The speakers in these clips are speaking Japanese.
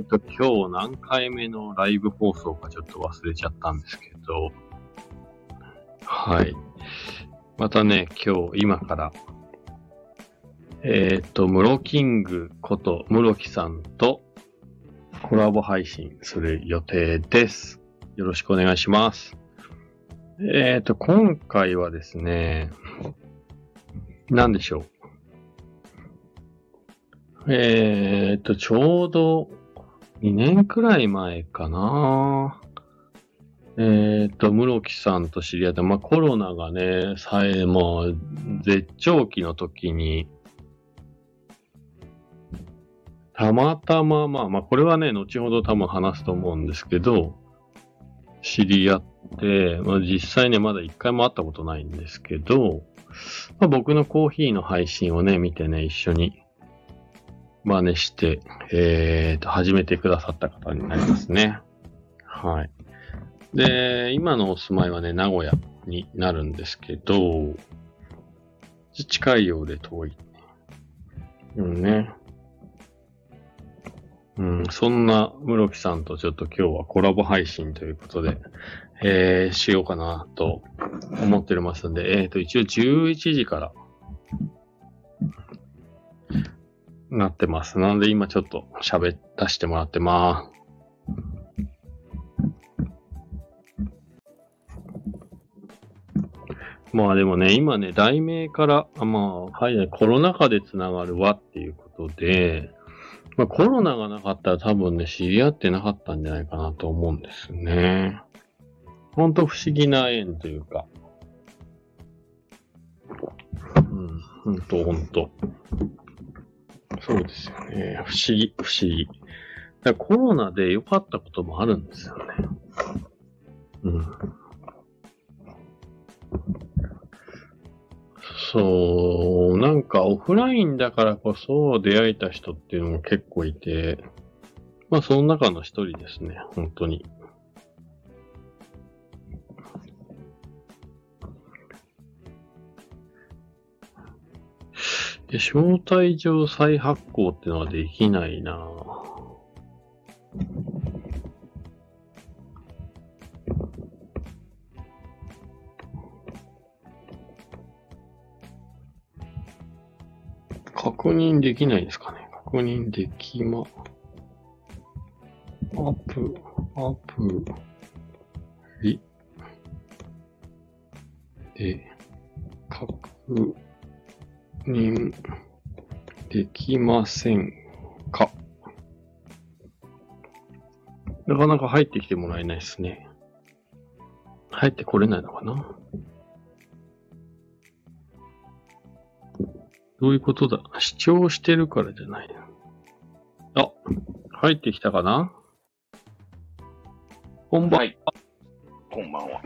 えっ、と、今日何回目のライブ放送かちょっと忘れちゃったんですけど、はい。またね、今日、今から、えっ、と、ムロキングこと、ムロキさんとコラボ配信する予定です。よろしくお願いします。えっ、と、今回はですね、何でしょう。えっ、と、ちょうど2年くらい前かな。えっ、と、室木さんと知り合った、まあ、コロナがね、さえ、もう、絶頂期の時に、たまたま、まあまあ、これはね、後ほど多分話すと思うんですけど、知り合って、まあ、実際ね、まだ一回も会ったことないんですけど、まあ、僕のコーヒーの配信をね、見てね、一緒に真似して、えーと、始めてくださった方になりますね。はい。で、今のお住まいはね、名古屋になるんですけど、近いようで遠い。うんね。うん、そんな室木さんとちょっと今日はコラボ配信ということで、えー、しようかなと思っておりますんで、えーと、一応11時からなってます。なので今ちょっと喋らせてもらってます。まあでもね、今ね、題名から、あまあ、はい、コロナ禍でつながる輪っていうことで、まあコロナがなかったら多分ね、知り合ってなかったんじゃないかなと思うんですね。ほんと不思議な縁というか。うん、ほんとほんと。そうですよね。不思議、不思議。だコロナで良かったこともあるんですよね。うん。そう、なんかオフラインだからこそ出会えた人っていうのも結構いて、まあその中の一人ですね、本当に。で、招待状再発行ってのはできないな。ぁ確認できないですかね。確認できま、アップ、アプリ。で、確認できませんかなかなか入ってきてもらえないですね。入ってこれないのかなどういうことだ視聴してるからじゃない。あ、入ってきたかなこんばんははい。こんばんは。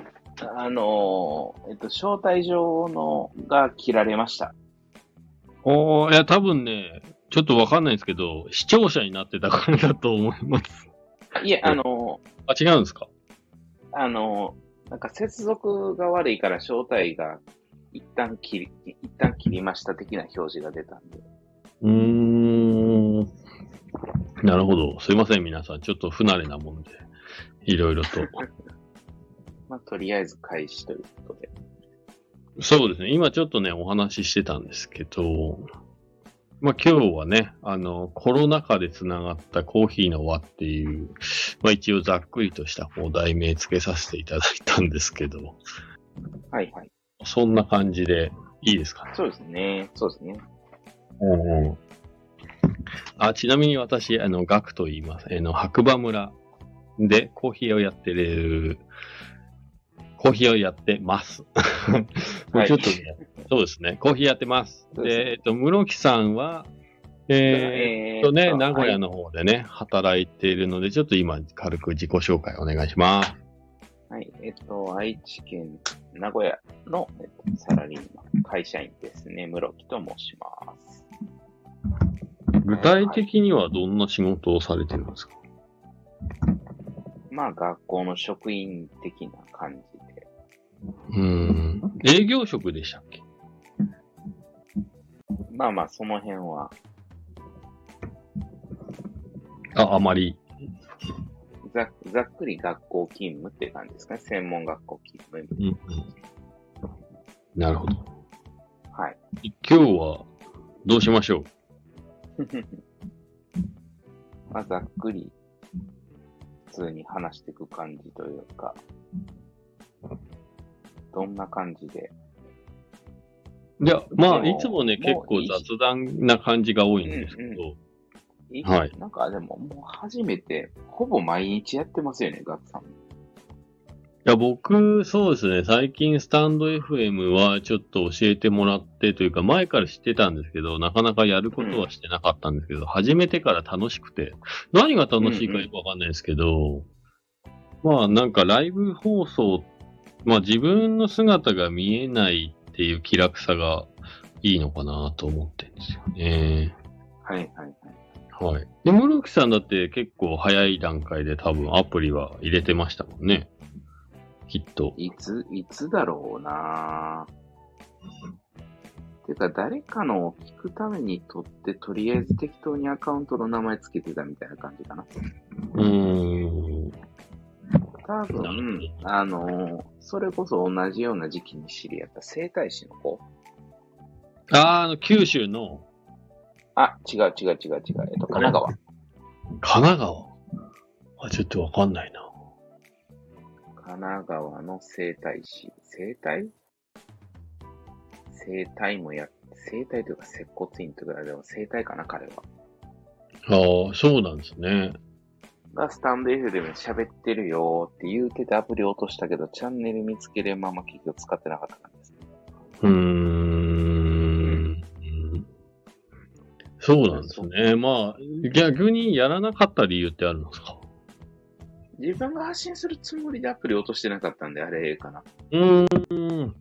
あのーえっと、招待状のが切られました。おー、いや、多分ね、ちょっとわかんないですけど、視聴者になってたからだと思います。いえ、あのあ、違うんですか？ーあのーなんか接続が悪いから招待が一旦切り、一旦切りました的な表示が出たんで。うーん。なるほど。すいません、皆さん。ちょっと不慣れなもんで、いろいろと。まあ、とりあえず開始ということで。そうですね。今ちょっとね、お話ししてたんですけど、まあ今日はね、あの、コロナ禍でつながったコーヒーの輪っていう、まあ一応ざっくりとしたこう題名つけさせていただいたんですけど、はいはい。そんな感じでいいですか？ね。そうですね。そうですね。うんうん。あ、ちなみに私、あの、ガクと言います。あの、白馬村でコーヒーをやってる、コーヒーをやってます。もうはいちょっとね、そうですね。コーヒーやってます。でで、えっと、室木さんは、えー、っとね、名古屋の方でね、働いているので、ちょっと今、軽く自己紹介お願いします。はい。えっと、愛知県名古屋の、えっと、サラリーマン、会社員ですね。室木と申します。具体的にはどんな仕事をされてるんですか？まあ、学校の職員的な感じで。うーん。営業職でしたっけ？まあまあ、その辺は、あ、あまりざざっくり学校勤務って感じですかね？専門学校勤務。うんうん。なるほど。はい。今日はどうしましょ まあ、ざっくり、普通に話していく感じというか、どんな感じで？ういや、まあ、いつもね、結構雑談な感じが多いんですけど、はい。なんかでも、もう初めて、ほぼ毎日やってますよね、ガッツさん。いや、僕、そうですね、最近スタンド FM はちょっと教えてもらってというか、前から知ってたんですけど、なかなかやることはしてなかったんですけど、始めてから楽しくて、何が楽しいかよくわかんないですけど、まあなんかライブ放送、まあ自分の姿が見えないっていう気楽さがいいのかなと思ってるんですよね。はいはいはい。はい。で、室木さんだって結構早い段階で多分アプリは入れてましたもんね。きっと。いつ、いつだろうなてか、誰かのを聞くために撮って、とりあえず適当にアカウントの名前つけてたみたいな感じかな。うーん。多分、あのーそれこそ同じような時期に知り合った整体師の子。あー、あの、九州のあ、違う違う違う違う。えっと、神奈川。神奈川？あ、ちょっとわかんないな。神奈川の整体師。整体？整体もや、整体というか接骨院というか、でも整体かな、彼は。ああ、そうなんですね。がスタンド F で喋ってるよって言うててアプリ落としたけど、チャンネル見つけるまま結局使ってなかった感じですね。うーん。そうなんですね。まあ、逆にやらなかった理由ってあるんですか？自分が発信するつもりでアプリ落としてなかったんで、あれかな。うーん。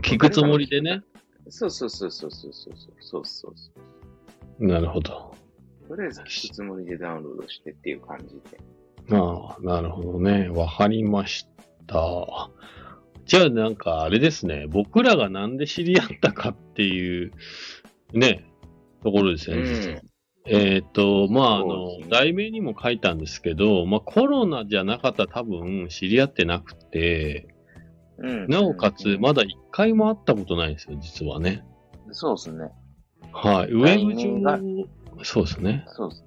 聞くつもりでね。そうそうそうそうそうそうそうそうそう。なるほど。とりあえず聞くつもりでダウンロードしてっていう感じで。ああ、なるほどね。わかりました。じゃあなんかあれですね。僕らがなんで知り合ったかっていう、ね、ところですよね。実はえっ、と、まあ、あの題名にも書いたんですけど、まあ、コロナじゃなかったら多分知り合ってなくて、うん。なおかつうんまだ一回も会ったことないんですよ、実はね。そうですね。はい。ウェブ上、そうですね。そうです。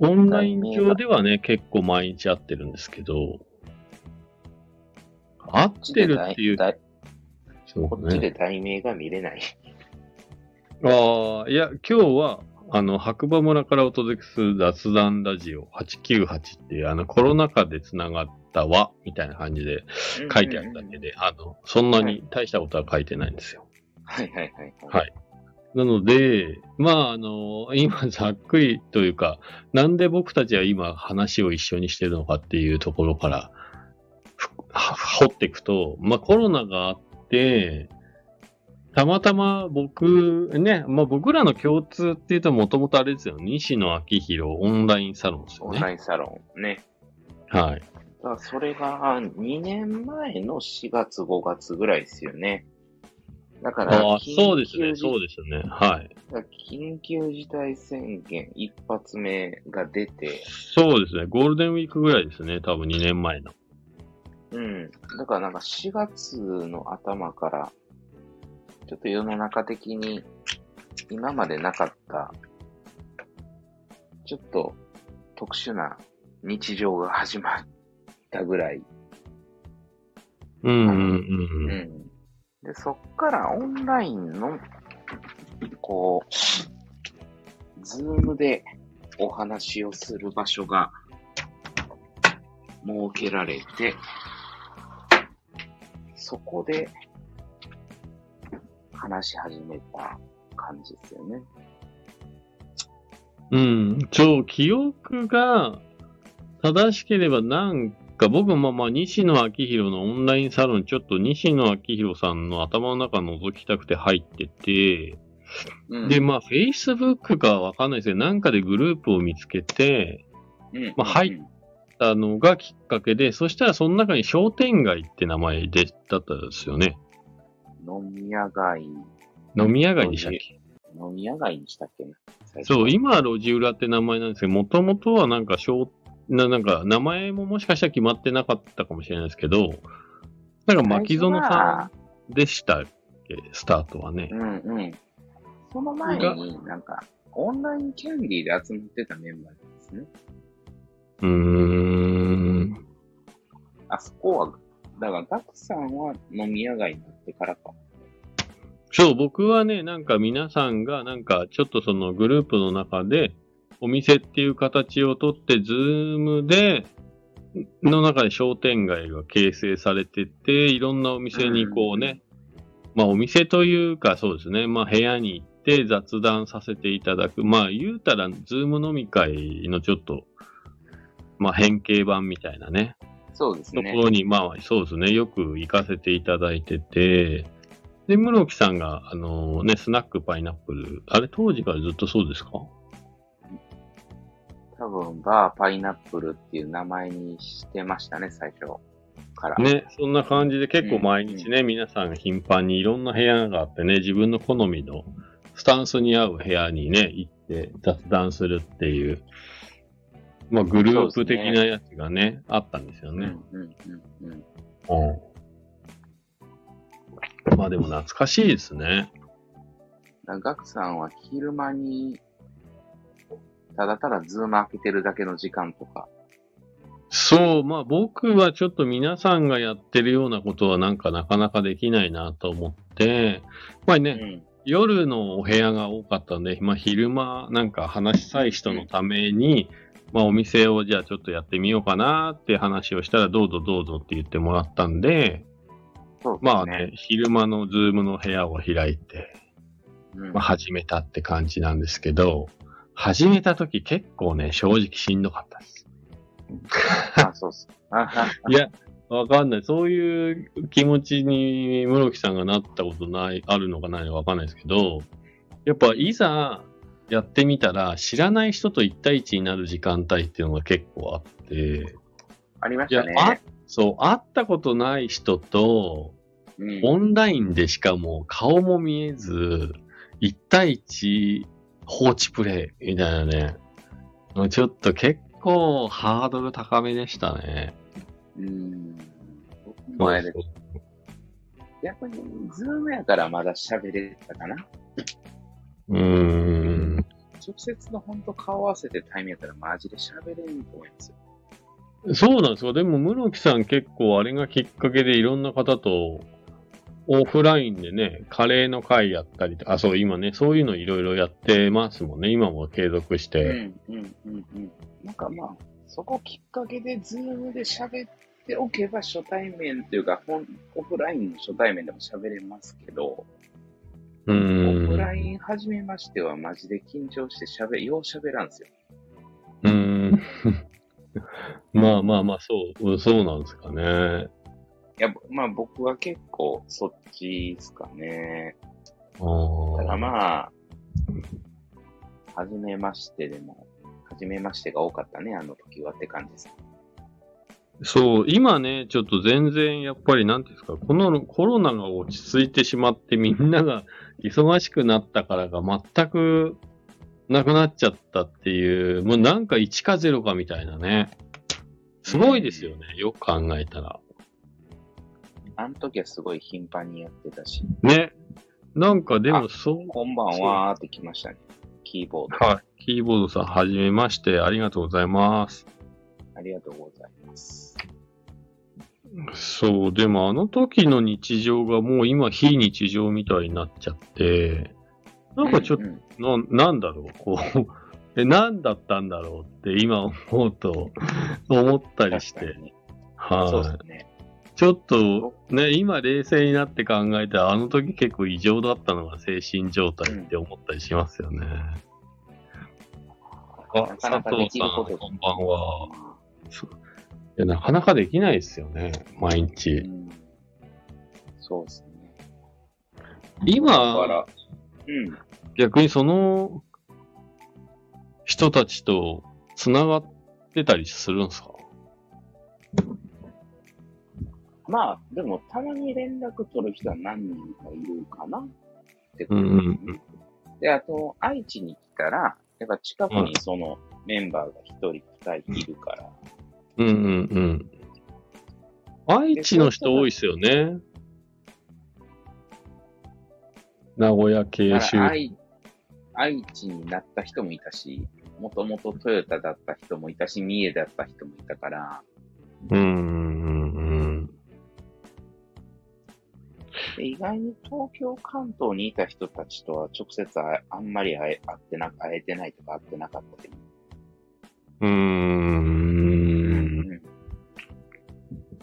オンライン上ではね、結構毎日会ってるんですけど、会ってるっていう、そうこっちでね。題名が見れない。ああ、いや、今日は、あの、白馬村からお届けする雑談ラジオ898っていう、あの、コロナ禍で繋がった輪みたいな感じで書いてあるだけで、あの、そんなに大したことは書いてないんですよ。はいはいはい。はいなので、まあ、あの、今ざっくりというか、なんで僕たちは今話を一緒にしてるのかっていうところから、掘っていくと、まあコロナがあって、たまたま僕、ね、まあ僕らの共通っていうともともとあれですよ。西野昭弘オンラインサロンですよね。オンラインサロンね。はい。だそれが2年前の4月5月ぐらいですよね。だから、ああ、そうですね、緊急事そうですね。はい。緊急事態宣言一発目が出て、そうですね。ゴールデンウィークぐらいですね。多分2年前の。うん。だからなんか4月の頭から、ちょっと世の中的に今までなかった、ちょっと特殊な日常が始まったぐらい。うんうんうんううん。で、そっからオンラインの、こう、ズームでお話をする場所が設けられて、そこで話し始めた感じですよね。うん、そう、記憶が正しければなんか、僕もまあ、西野昭弘のオンラインサロン、ちょっと西野昭弘さんの頭の中覗きたくて入ってて、うん。で、まあ、Facebook かわかんないですけど、なんかでグループを見つけて、うん。まあ入ったのがきっかけで、そしたらその中に商店街って名前で、だったんですよね。飲み屋街、飲み屋街でしたっけ？飲み屋街にしたっけそう、今は路地裏って名前なんですけど、もともとはなんか商な、なんか、名前ももしかしたら決まってなかったかもしれないですけど、なんか、牧園さんでしたっけ、スタートはね。うんうん。その前になんか、オンラインキャンディーで集まってたメンバーですね。うーん。あそこは、だから、ガクさんは飲み屋街になってからか。そう、僕はね、なんか皆さんが、なんかちょっとそのグループの中で、お店っていう形をとって、ズームで、の中で商店街が形成されてて、いろんなお店にこうね、まあお店というかそうですね、まあ部屋に行って雑談させていただく。まあ言うたら、ズーム飲み会のちょっと、まあ変形版みたいなね、そうですね。ところに、まあそうですね、よく行かせていただいてて、で、室木さんが、あのね、スナックパイナップル、あれ当時からずっとそうですか？多分、バーパイナップルっていう名前にしてましたね、最初から。ね、そんな感じで結構毎日ね、皆さん頻繁にいろんな部屋があってね、自分の好みのスタンスに合う部屋にね、行って雑談するっていう、まあグループ的なやつがね、あったんですよね。うんうんうんうん。うん。まあでも懐かしいですね。ガクさんは昼間に、ただただズーム開けてるだけの時間とか。そう、まあ僕はちょっと皆さんがやってるようなことはなんかなかなかできないなと思って、まあね、うん。夜のお部屋が多かったんで、まあ昼間なんか話したい人のために、まあお店をじゃあちょっとやってみようかなって話をしたらどうぞどうぞって言ってもらったんで、ですまあね、昼間のズームの部屋を開いて、うんまあ始めたって感じなんですけど、始めた時結構ね、正直しんどかったです。あ、そうっす。いや、わかんない。そういう気持ちに室木さんがなったことない、あるのかないのかわかんないですけど、やっぱいざやってみたら、知らない人と一対一になる時間帯っていうのが結構あって、ありましたね。、あそう、会ったことない人と、うんオンラインでしかも顔も見えず、一対一放置プレイみたいなね、もうちょっと結構ハードル高めでしたね。うん。僕もあれで逆に、ズームやからまだ喋れたかな。うーん。直接の本当顔合わせて対面やったらマジで喋れんと思いますよ。そうなんですよ。でも、室木さん結構あれがきっかけでいろんな方とオフラインでね、カレーの会やったりとあ、そう、今ね、そういうのいろいろやってますもんね。今も継続してて。ん、うん、うん、うん。なんかまあ、そこきっかけでズームで喋っておけば初対面というか、本オフラインの初対面でも喋れますけど、うオフ。ライン始めましてはマジで緊張して喋、よう喋らんすよ。うーん。まあまあまあ、そう、そうなんですかね。いや、まあ僕は結構そっちですかね。あーだまあ、初めましてでも、初めましてが多かったね、あの時はって感じです。そう、今ね、ちょっと全然やっぱりなんていうんですか、このコロナが落ち着いてしまってみんなが 忙しくなったからが全くなくなっちゃったっていう、もうなんか1か0かみたいなね。すごいですよね、よく考えたら。あの時はすごい頻繁にやってたし、ね。なんかでもそう、こんばんはーって来ましたね。キーボード。はい。キーボードさん、はじめまして、ありがとうございます。ありがとうございます。そう、でもあの時の日常がもう今非日常みたいになっちゃって、なんかちょっとうんうんな、なんだろう、こう、え、何だったんだろうって今思うと、思ったりして、確かにね。そうですはね。い。ちょっと、ね、今冷静になって考えたら、あの時結構異常だったのが精神状態って思ったりしますよね。あ、なかなかで佐藤さん、こんばんは。いや、なかなかできないですよね、毎う日。ん。そうですね。今、ら、うん。逆にその人たちと繋がってたりするんですか？まあ、でも、たまに連絡取る人は何人かいるかなってことうんうんですね。で、あと、愛知に来たら、やっぱ近くにその、メンバーが一人、二人いるから。うんうんうん。愛知の人多いですよね。名古屋系だ州愛愛知になった人もいたし、もともとトヨタだった人もいたし、三重だった人もいたから、うんうんうんで意外に東京、関東にいた人たちとは直接ああんまり会え会ってな会えてないとか会ってなかったけど。うーん。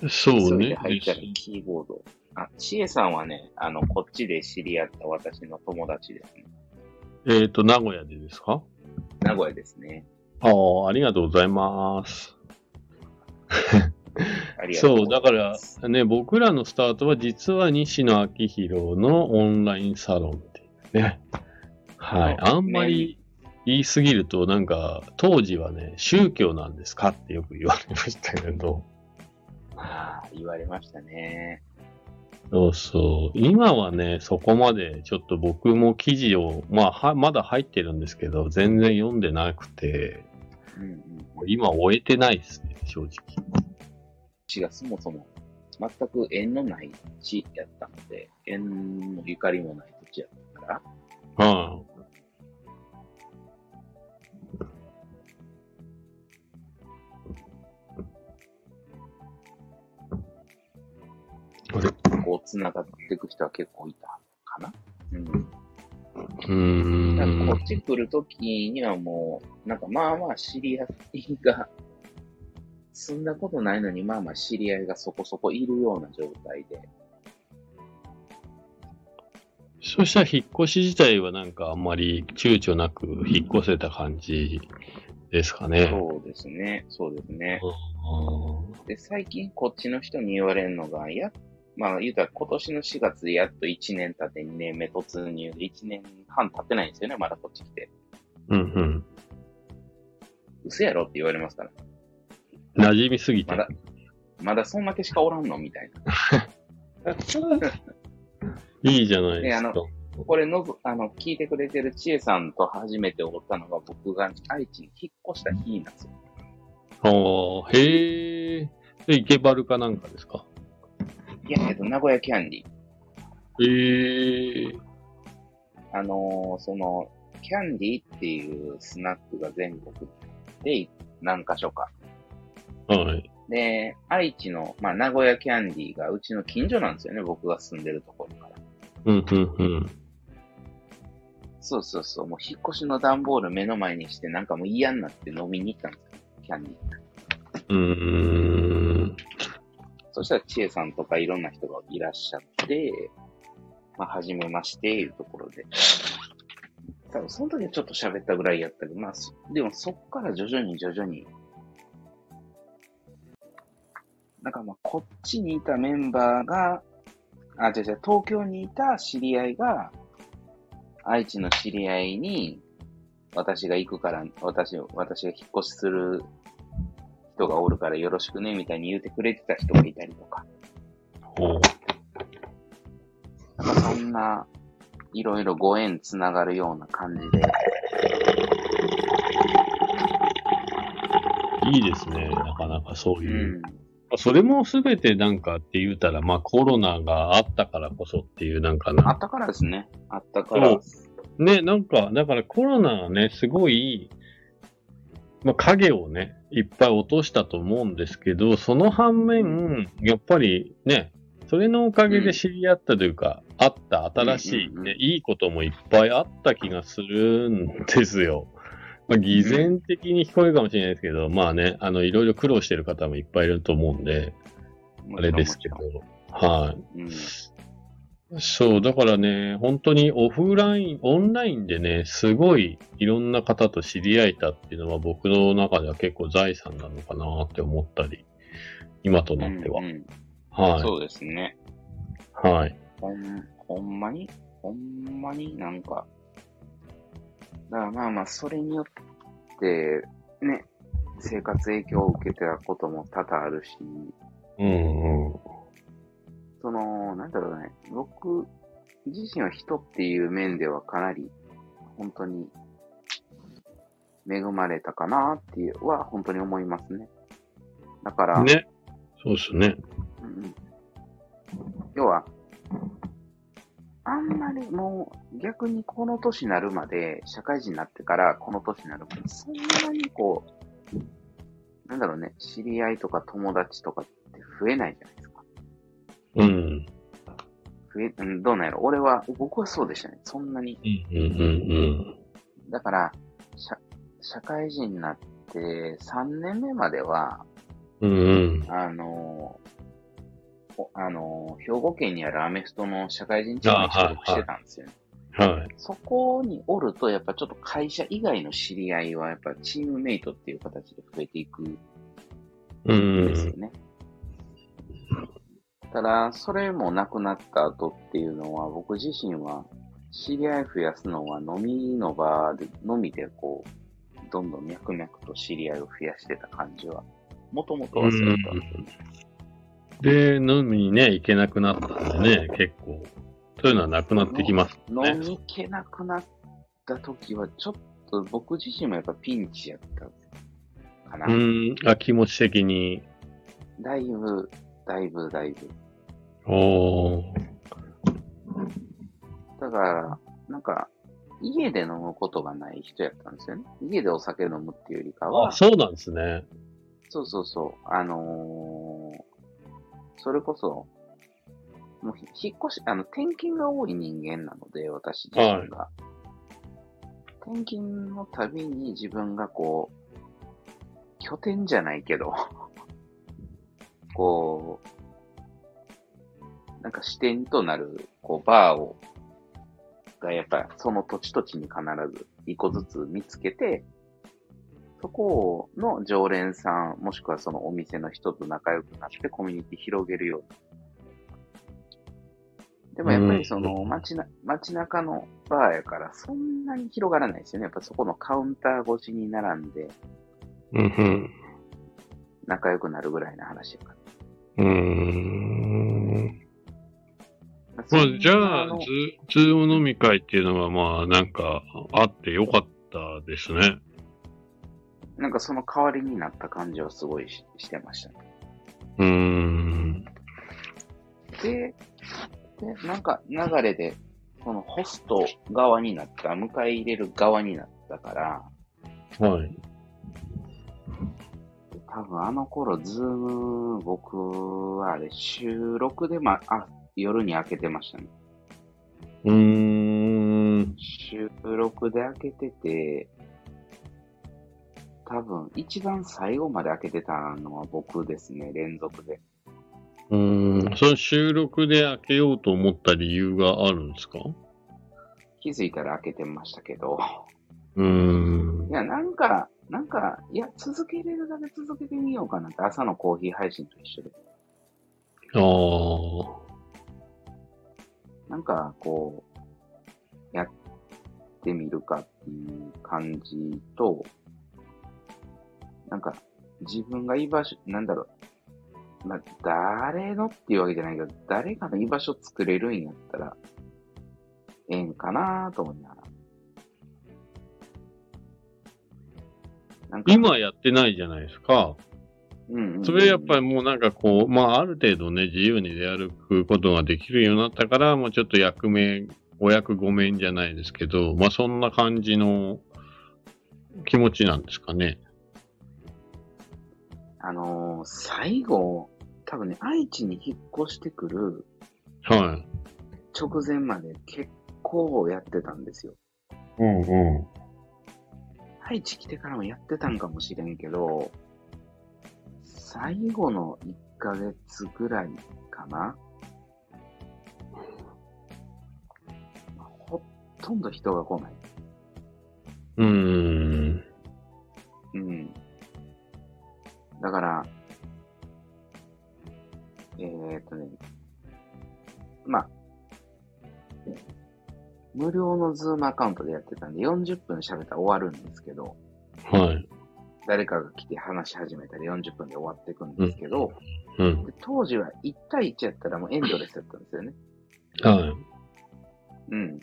そうね。入ったらキーボード。あ、ちえさんはね、あの、こっちで知り合った私の友達ですね。えっ、と、名古屋でですか？名古屋ですね。ああ、ありがとうございます。ありがとうそう、だか。らね、僕らのスタートは実は西野昭弘のオンラインサロンっていうね。はい。あんまり言い過ぎると、なんか、当時はね、宗教なんですかってよく言われましたけど。ああ、言われましたね。そうそう。今はね、そこまでちょっと僕も記事を、まあ、はまだ入ってるんですけど、全然読んでなくて、うんうん。今終えてないですね、正直。地がそもそも全く縁のない地やったので、縁のゆかりもない土地やったから、はあれこう繋がっていく人は結構いたかな。うん。うーだからこん。っち来るときにはもう、なんかまあまあ知り合いが、住んだことないのにまあまあ知り合いがそこそこいるような状態で、そしたら引っ越し自体はなんかあんまり躊躇なく引っ越せた感じですかね。そうですね、そうですね。あで、最近こっちの人に言われるのが、や、まあ言うたら今年の4月でやっと1年経って2年目突入で1年半経ってないんですよね、まだこっち来て。ーうんうん。嘘やろって言われますから。馴染みすぎて。まだ、まだそんだけしかおらんのみたいな。いいじゃないですか。これのぶ、あの、聞いてくれてる千恵さんと初めて会ったのが僕が愛知に引っ越した日なんですよ。ああ、へえ。で、池原かなんかですか？いや、えっと、名古屋キャンディ。へえ。あのーその、キャンディっていうスナックが全国で何箇所か。はい。で、愛知の、まあ、名古屋キャンディがうちの近所なんですよね、僕が住んでるところから。うん、うん、うん。そうそうそう、もう引っ越しの段ボール目の前にして、なんかもう嫌になって飲みに行ったんですよ、キャンディ。うーん。そしたら、千恵さんとかいろんな人がいらっしゃって、まあ、はじめまして、いうところで。多分、その時はちょっと喋ったぐらいやったけど、まあ、そでもそっから徐々に徐々に、なんかまあ、こっちにいたメンバーが、あ、違う違う、東京にいた知り合いが、愛知の知り合いに、私が行くから、私、私が引っ越しする人がおるからよろしくね、みたいに言ってくれてた人がいたりとか。ほう。なんかそんな、いろいろご縁つながるような感じで。いいですね。なかなかそうういう。ん。それもすべてなんかって言うたら、まあコロナがあったからこそっていうなんかな。あったからですね。あったから。ね、なんか、だからコロナはね、すごい、まあ影をね、いっぱい落としたと思うんですけど、その反面、やっぱりね、それのおかげで知り合ったというか、あった新しいうんうんうんね、いいこともいっぱいあった気がするんですよ。まあ、偽善的に聞こえるかもしれないですけど、まあね、あの、いろいろ苦労してる方もいっぱいいると思うんで、あれですけど。はい。うん。そう、だからね、本当にオフライン、オンラインでね、すごいいろんな方と知り合えたっていうのは僕の中では結構財産なのかなって思ったり、今となっては。うんうんはい。そうですね。はい。ほん、ほんまに、ほんまになんか、だからまあまあ、それによって、ね、生活影響を受けたことも多々あるし、うんうん。その、なんだろうね、僕自身は人っていう面ではかなり、本当に、恵まれたかなっていうは本当に思いますね。だから、ね。そうっすね。うんうん要は、あんまりもう逆にこの年になるまで、社会人になってからこの年になるまで、そんなにこう、なんだろうね、知り合いとか友達とかって増えないじゃないですか。うん。増え、うん、どうなんやろ俺は、僕はそうでしたね。そんなに。うんうんうんだから、社、社会人になって3年目までは、うん。うんあのおあの兵庫県にあるアメフトの社会人チームに所属してたんですよね。うん。はい。そこにおると、やっぱちょっと会社以外の知り合いは、やっぱチームメイトっていう形で増えていくん。ですよね。ただ、それもなくなった後っていうのは、僕自身は、知り合い増やすのは飲みの場で、飲みでこう、どんどん脈々と知り合いを増やしてた感じは、もともとはそうだったんですよね。で、飲みにね、行けなくなったんでね、結構、そういうのはなくなってきます飲ね。み行けなくなった時は、ちょっと僕自身もやっぱピンチやったかな。うん。あ、気持ち的に。だいぶ、だいぶ、だいぶ。おー。だから、なんか、家で飲むことがない人やったんですよね。家でお酒飲むっていうよりかはあ、、そうなんですね。そうそうそう、あのーそれこそ、もうひ引っ越し、あの、転勤が多い人間なので、私自身が。転勤のたびに自分がこう、拠点じゃないけど、こう、なんか視点となる、こう、バーを、がやっぱその土地土地に必ず一個ずつ見つけて、そこの常連さん、もしくはそのお店の人と仲良くなってコミュニティ広げるように。でもやっぱりその街な、街中のバーやからそんなに広がらないですよね。やっぱそこのカウンター越しに並んで。仲良くなるぐらいの話やから。うーん。まあ、じゃあの、ズズーム飲み会っていうのは、まあ、なんか、あってよかったですね。なんかその代わりになった感じはすごいししてましたね。うーん。で、で、なんか流れで、そのホスト側になった、迎え入れる側になったから、はい。多分あの頃、ズーム、僕はあれ、収録でま、あ、夜に開けてましたね。うーん。収録で開けてて、多分一番最後まで開けてたのは僕ですね、連続で。うーん。その収録で開けようと思った理由があるんですか？気づいたら開けてましたけど、うーんい。や、なんか、なんか、いや、続けれるだけ続けてみようかなって、朝のコーヒー配信と一緒で。ああ。なんか、こう、やってみるかっていう感じと、なんか、自分が居場所、なんだろう。まあ、誰のっていうわけじゃないけど、誰かの居場所作れるんやったら、ええんかなと思いながら。なんか、今やってないじゃないですか。うんうんうんそれやっぱりもうなんかこう、まあある程度ね、自由に出歩くことができるようになったから、もうちょっと役目、お役御免じゃないですけど、まあそんな感じの気持ちなんですかね。あのー最後、多分ね、愛知に引っ越してくるはい。直前まで結構やってたんですよ。うんう愛知来てからもやってたんかもしれんけど、最後の1ヶ月ぐらいかなほとんど人が来ない。ん。うーん。うん。だから、えー、っとね、まあ、無料のズームアカウントでやってたんで、40分喋ったら終わるんですけど、はい。誰かが来て話し始めたら40分で終わっていくんですけど、うん。で当時は1対1やったらもうエンドレスだったんですよね。はい。うん。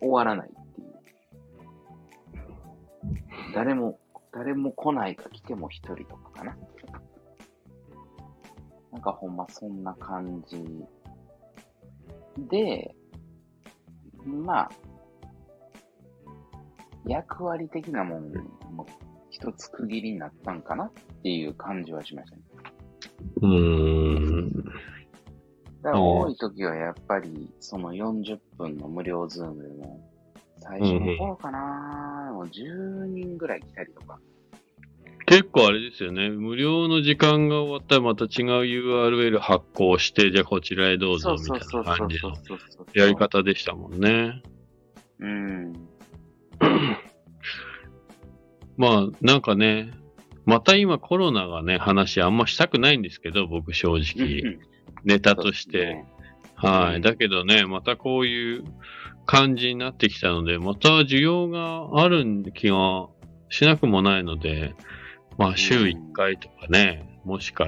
終わらないっていう。誰も、誰も来ないか来ても一人とかかな。なんかほんまそんな感じで、まあ、役割的なもんも一つ区切りになったんかなっていう感じはしましたね。うーん。だから多い時はやっぱりその40分の無料ズームでも、最初の頃かな、もう10人ぐらい来たりとか。結構あれですよね。無料の時間が終わったらまた違う URL 発行して、じゃあこちらへどうぞみたいな感じのやり方でしたもんね。うん。まあ、なんかね、また今コロナがね、話あんましたくないんですけど、僕正直。ネタとして。はい。だけどね、またこういう感じになってきたので、また需要がある気がしなくもないので、まあ週1回とかね、もしか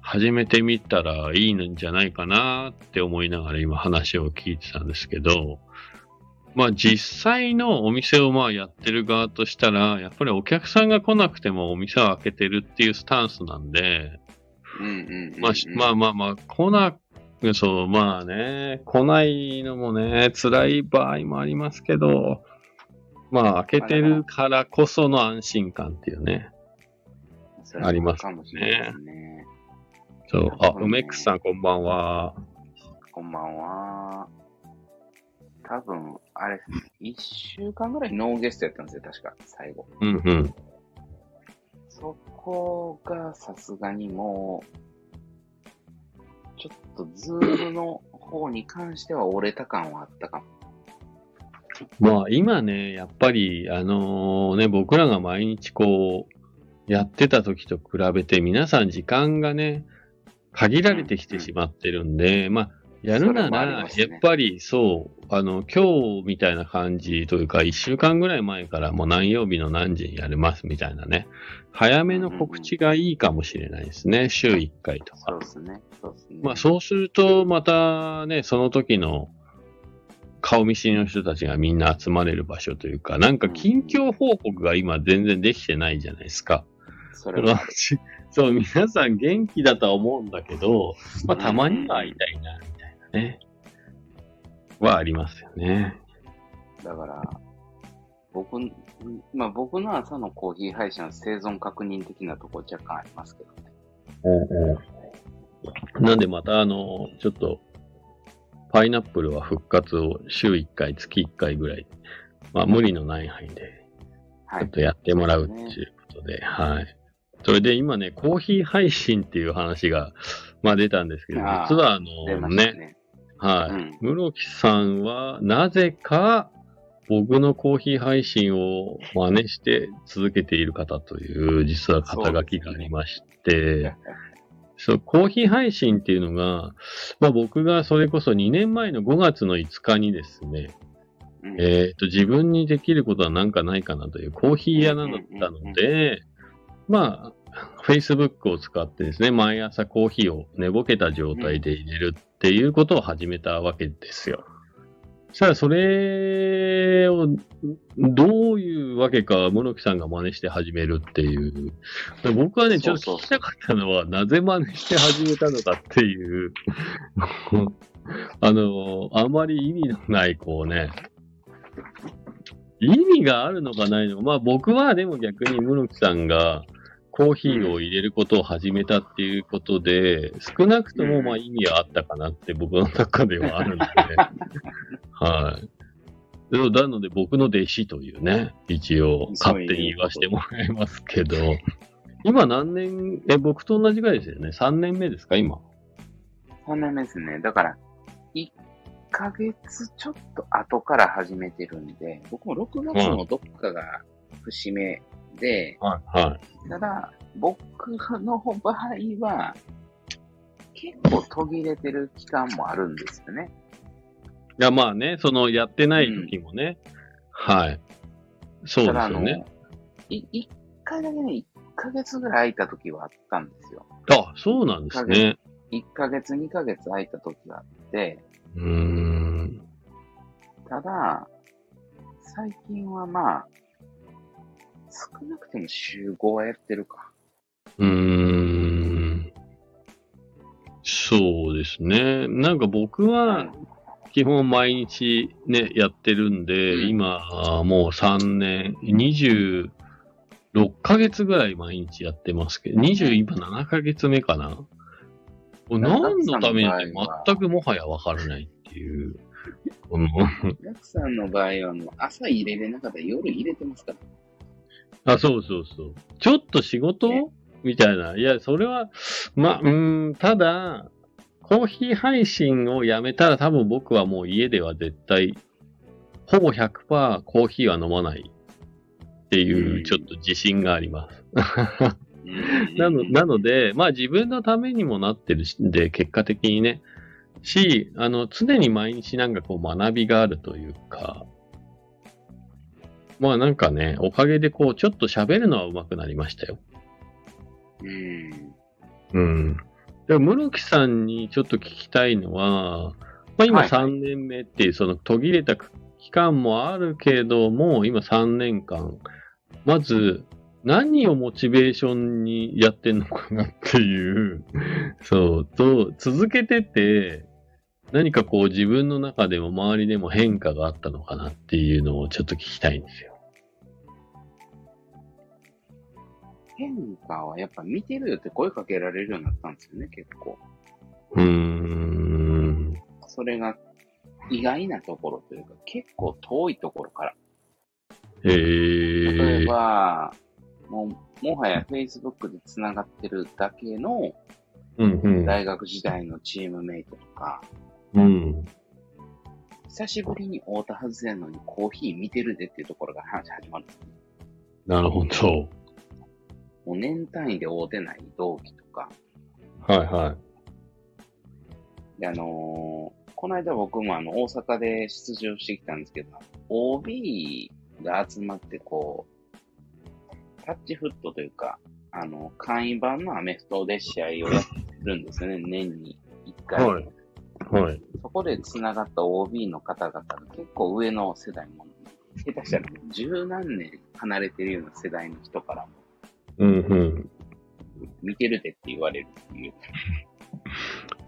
始めてみたらいいんじゃないかなって思いながら今話を聞いてたんですけど、まあ実際のお店をまあやってる側としたら、やっぱりお客さんが来なくてもお店を開けてるっていうスタンスなんで、まあまあまあ、来な、そう、まあね、来ないのもね、辛い場合もありますけど、まあ、開けてるからこその安心感っていうね。それはありますかもしれないですね。そう、あ、梅くさんこんばんは。こんばんは。多分、あれ、一週間ぐらいノーゲストやったんですよ、確か、最後。うんうん。そこがさすがにもう、ちょっとズームの方に関しては折れた感はあったかも。まあ今ね、やっぱり、あのね、僕らが毎日こう、やってた時と比べて皆さん時間がね、限られてきてしまってるんで、まあ、やるなら、やっぱりそう、あの、今日みたいな感じというか、一週間ぐらい前からもう何曜日の何時にやれますみたいなね、早めの告知がいいかもしれないですね、週1回とかそう。ですね。そうですね。まあそうすると、またね、その時の顔見知りの人たちがみんな集まれる場所というか、なんか近況報告が今全然できてないじゃないですか。それは。そう、皆さん元気だとは思うんだけど、まあたまには会いたいな、みたいなね。はありますよね。だから、僕、まあ僕の朝のコーヒー配信は生存確認的なとこ若干ありますけどね。なんでまたあの、ちょっと、パイナップルは復活を週1回、月1回ぐらい、まあ無理のない範囲で、はい。ちょっとやってもらうっていうことで、はい。それで今ね、コーヒー配信っていう話が、まあ出たんですけど、実はあ出のね、ね。はい。うん室木さんは、なぜか、僕のコーヒー配信を真似して続けている方という、実は肩書きがありまして、そう、コーヒー配信っていうのが、まあ僕がそれこそ2年前の5月の5日にですね、うんえっ、と、自分にできることは何かないかなというコーヒー屋なのだったので、まあ、Facebook を使ってですね、毎朝コーヒーを寝ぼけた状態で入れるっていうことを始めたわけですよ。そしたらそれを、どういうわけか、室木さんが真似して始めるっていう。で僕はね、ちょっと聞きたかったのは、なぜ真似して始めたのかっていう、あの、あまり意味のない、こうね、意味があるのかないのか。まあ僕はでも逆に室木さんがコーヒーを入れることを始めたっていうことで、少なくともまあ意味はあったかなって僕の中ではあるんで、はい。なので僕の弟子というね、一応勝手に言わせてもらいますけど、今何年、え、僕と同じぐらいですよね？3年目ですか、今？3年目ですね。だから、1ヶ月ちょっと後から始めてるんで、僕も6月のどっかが節目で、はい、はい。ただ、僕の場合は、結構途切れてる期間もあるんですよね。いや、まあね、そのやってない時もね、はい。そうですよね。い1回だけね、1ヶ月ぐらい空いた時はあったんですよ。あ、そうなんですね。1ヶ月、2ヶ月空いた時があって、うーん。ただ、最近はまあ、少なくても週5はやってるか。うーん。そうですね。なんか僕は、基本毎日ね、やってるんで、うん今、もう3年、26ヶ月ぐらい毎日やってますけど、20今7ヶ月目かな。何のためにって全くもはやわからないっていう。こ のヤクさんの場合はもう朝入れれなかったら夜入れてますから。あ、そうそうそう。ちょっと仕事、ね。みたいな。いや、それは、ま、うーん、ただ、コーヒー配信をやめたら多分僕はもう家では絶対、ほぼ100%コーヒーは飲まない。っていうう、ん。ちょっと自信があります。うん。なの、なので、まあ自分のためにもなってるしで、結果的にね、し、あの、常に毎日なんかこう学びがあるというか、まあなんかね、おかげでこう、ちょっと喋るのは上手くなりましたよ。うん。うん。でも、室木さんにちょっと聞きたいのは、まあ今はい3年目っていうその途切れた期間もあるけども、今3年間、まず、何をモチベーションにやってんのかなっていう、そう、と、続けてて、何かこう自分の中でも周りでも変化があったのかなっていうのをちょっと聞きたいんですよ。変化はやっぱ見てるよって声かけられるようになったんですよね、結構。うーん。それが意外なところというか、結構遠いところから。へ例ええ。ば、もう、もはや Facebook で繋がってるだけの。大学時代のチームメイトとか、うん。久しぶりに会うたはずやのにコーヒー見てるでっていうところが話始まる。なるほど。もう年単位で会うてない同期とか、はいはい。で、あのーこの間僕もあの、大阪で出場してきたんですけど、OB が集まってこう、タッチフットというか、あの、簡易版のアメフトで試合をやってるんですよね、年に1回。はいはい。そこで繋がった OB の方々が結構上の世代も、下手したら十何年離れてるような世代の人からも、うんうん。見てるでって言われるっていう。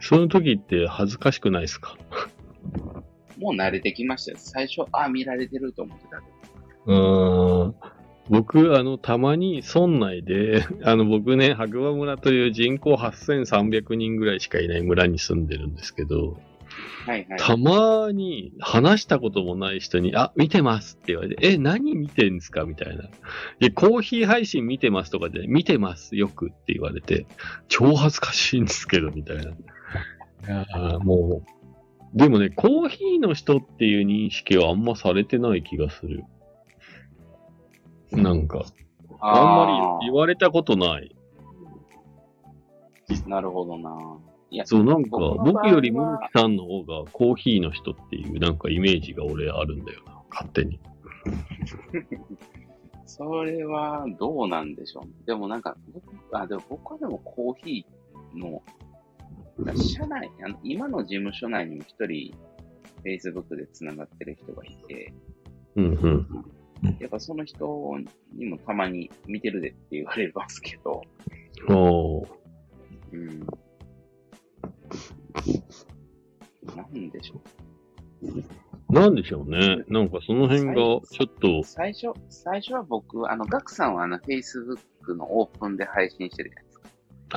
その時って恥ずかしくないですか？もう慣れてきましたよ。最初、あ、見られてると思ってたけうーん。僕、あの、たまに村内で、あの、僕ね、白馬村という人口8300人ぐらいしかいない村に住んでるんですけど、ど。はいはい。たまに話したこともない人に、あ、見てますって言われて、え、何見てんですか？みたいな。で、コーヒー配信見てますとかで、見てます、よくって言われて、超恥ずかしいんですけど、みたいな。いやーもう、でもね、コーヒーの人っていう認識はあんまされてない気がする。なんか、あんまり言われたことない。り。なるほどな。いや、そう、なんか、僕よりムキさんの方がコーヒーの人っていうなんかイメージが俺あるんだよな、勝手に。それはどうなんでしょう。でもなんか、僕あでも僕はでもコーヒーの、社内、あの今の事務所内にも一人、Facebook で繋がってる人がいて、うんうん。やっぱその人にもたまに見てるでって言われますけど、おーうん。なんでしょなんでしょうね。なんかその辺が、ちょっとう。、最初、最初は僕、あの、ガクさんはあの、Facebook のオープンで配信してるじゃないですか。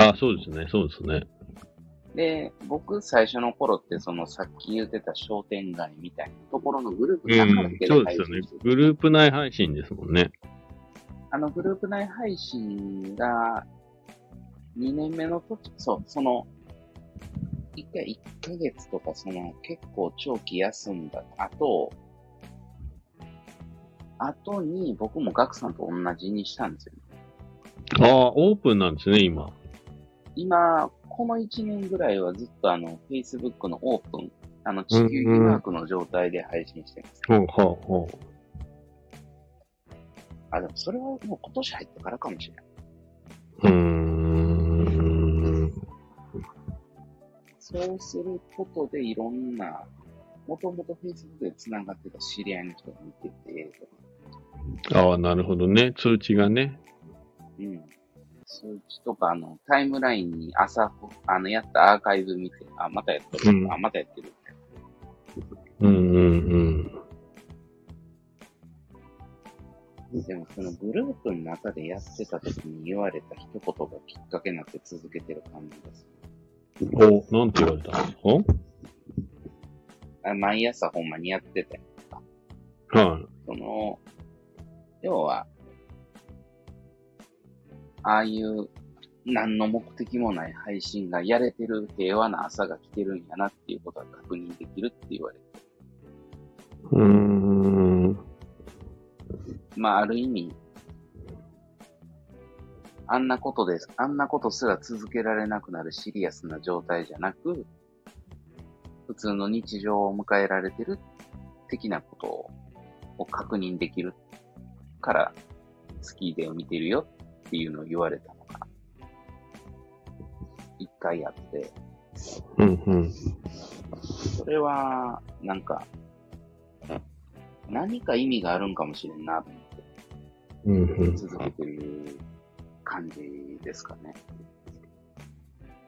あ、そうですね、そうですね。で、僕最初の頃って、そのさっき言ってた商店街みたいなところのグループうの中だんけ、でそうですよね。グループ内配信ですもんね。あのグループ内配信が2年目の時、そう、その、1回1ヶ月とか、その結構長期休んだ後、後に僕もガクさんと同じにしたんですよ。ああ、オープンなんですね、今。今、この1年ぐらいはずっとあの、Facebook のオープン、あの、地球儀マークの状態で配信してます。ほうほうほあ、でもそれはもう今年入ってからかもしれない。う。ん。そうすることでいろんな、もともと Facebook で繋がってた知り合いの人が見てて、とかああ、なるほどね。通知がね。うん。数値とか、あの、タイムラインに朝、あの、やったアーカイブ見て、あ、またやってる。うんあ、またやってる。うんうんうん。でも、そのグループの中でやってた時に言われた一言がきっかけになって続けてる感じです。お、なんて言われたんですかあ毎朝ほんまにやってて、はその、要は、ああいう何の目的もない配信がやれてる平和な朝が来てるんやなっていうことが確認できるって言われて。うーん。まあ、ある意味、あんなことです。あんなことすら続けられなくなるシリアスな状態じゃなく、普通の日常を迎えられてる的なことを確認できるから、スキーでを見てるよっていうのを言われたのが、一回あって、うんうん。それは、なんか、何か意味があるんかもしれんなと思って。うんうん。続けてる感じですかね。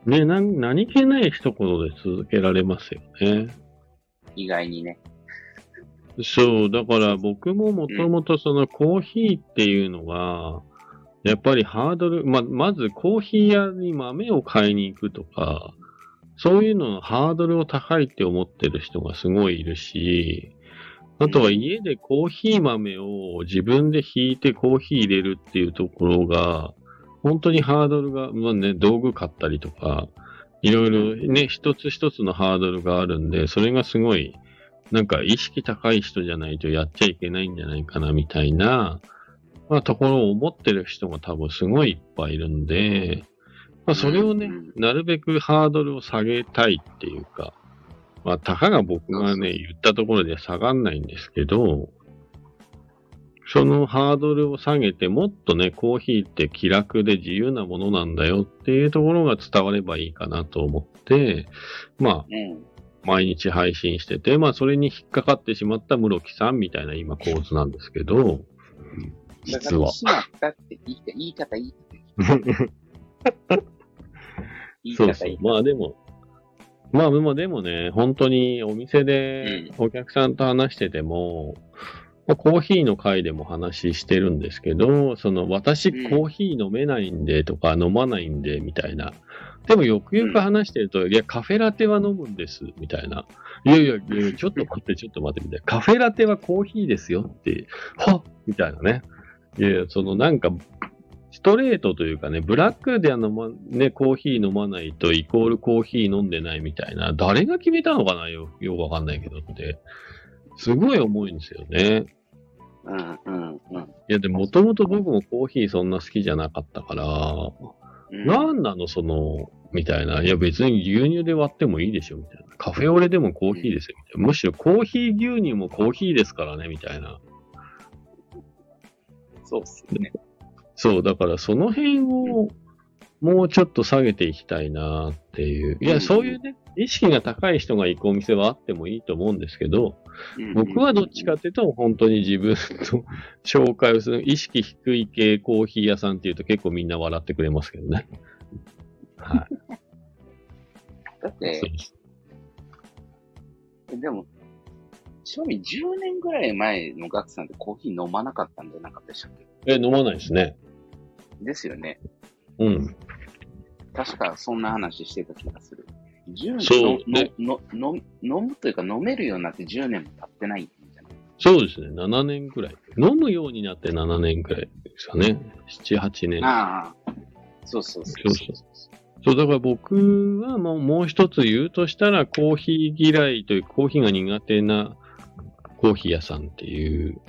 ね、なん何気ない一言で続けられますよね。意外にね。そう、だから僕ももともとそのコーヒーっていうのが、やっぱりハードル、ま、まずコーヒー屋に豆を買いに行くとか、そういうののハードルを高いって思ってる人がすごいいるし、あとは家でコーヒー豆を自分でひいてコーヒー入れるっていうところが、本当にハードルが、まあね、道具買ったりとか、いろいろね、一つ一つのハードルがあるんで、それがすごい、なんか意識高い人じゃないとやっちゃいけないんじゃないかなみたいな、まあ、ところを思ってる人が多分すごいいっぱいいるんで、まあ、それをねうん、なるべくハードルを下げたいっていうか、まあ、たかが僕がね、言ったところで下がんないんですけど、そのハードルを下げて、もっとね、コーヒーって気楽で自由なものなんだよっていうところが伝わればいいかなと思って、まあ、うん。毎日配信してて、まあ、それに引っかかってしまった室木さんみたいな今構図なんですけど、実は。しまったって言い言い方、言い方、言い、そうそう。まあでも、まあでもでもね、本当にお店でお客さんと話してても、まあコーヒーの回でも話してるんですけど、その私コーヒー飲めないんでとか飲まないんでみたいな。でもよくよく話してると、いや、カフェラテは飲むんです、みたいな。いやいやいや、ちょっと待って、ちょっと待って、みたいな。カフェラテはコーヒーですよって、はっみたいなね。いやそのなんか、ストレートというかね、ブラックでは飲ま、ね、コーヒー飲まないとイコールコーヒー飲んでないみたいな、誰が決めたのかなよ、よくわかんないけどって。すごい重いんですよね。うん、うん、うん。いや、でも、もともと僕もコーヒーそんな好きじゃなかったから、うんなんなの、その、みたいな。いや、別に牛乳で割ってもいいでしょ、みたいな。カフェオレでもコーヒーですよ、みたいな。むしろコーヒー牛乳もコーヒーですからね、みたいな。そうっすね。そう、だからその辺を、もうちょっと下げていきたいなっていう。いや、うんそういうね、意識が高い人が行くお店はあってもいいと思うんですけど、僕はどっちかっていうと、本当に自分と 紹介をする、意識低い系コーヒー屋さんっていうと結構みんな笑ってくれますけどね。はい。だってそう、ですでも、正味10年ぐらい前のガクさんってコーヒー飲まなかったんじゃなかったでしたっけ？え、飲まないですね。ですよね。うん。確かそんな話してた気がする。10そう年ののの飲むというか飲めるようになって10年も経ってないんじゃない？そうですね。7年くらい。飲むようになって7年くらいですかね。7、8年。ああ。そうそうそうそうそうそう、だから僕はもうもう一つ言うとしたら、コーヒー嫌いという、コーヒーが苦手なコーヒー屋さんっていう。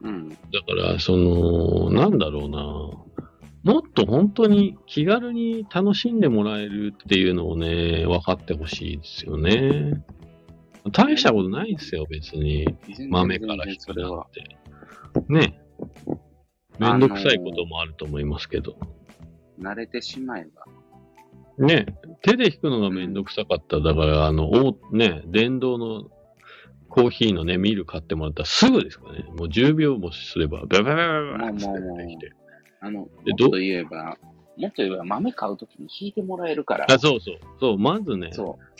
うん。だから、その、なんだろうな。もっと本当に気軽に楽しんでもらえるっていうのをね、分かってほしいですよね。大したことないんですよ、別に。豆から引くなんそれは。て。ね。めんどくさいこともあると思いますけど。慣れてしまえば。ね、手で弾くのがめんどくさかった。だから、あの、おね、電動のコーヒーのね、ミル買ってもらったらすぐですかね。もう10秒もすれば、ババババババってもうもう出てきて。もっと言えば、もっと言えば豆買うときに引いてもらえるから。あ、そうそう。そう、まずね、そう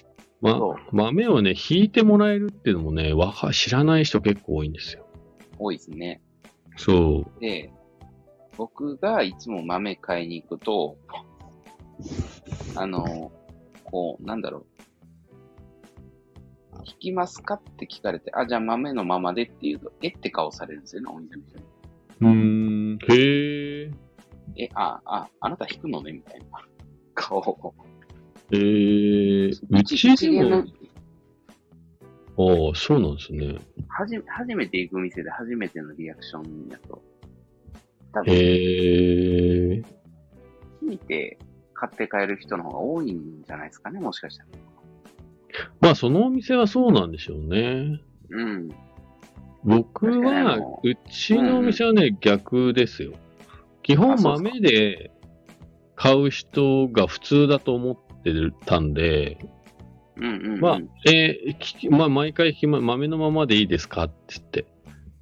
まそう、豆をね、引いてもらえるっていうのもね、わか、知らない人結構多いんですよ。多いですね。そう。で、僕がいつも豆買いに行くと、あの、こう、なんだろう。引きますかって聞かれて、あ、じゃあ豆のままでって言うと、えって顔されるんですよね、お店の人に。うーん、へえ。え、あ、あ、あなた引くのねみたいな顔を。えー、うちでも、ああ、そうなんですね。はじ、初めて行く店で初めてのリアクションやと。多分、へえ。聞いて買って帰る人の方が多いんじゃないですかね、もしかしたら。まあ、そのお店はそうなんでしょうね。うん。僕はの、うちのお店はね、逆ですよ。基本豆で買う人が普通だと思ってたんで、うんうん、うん。まあ、えー聞きまあ、毎回聞きま、豆のままでいいですかって言って。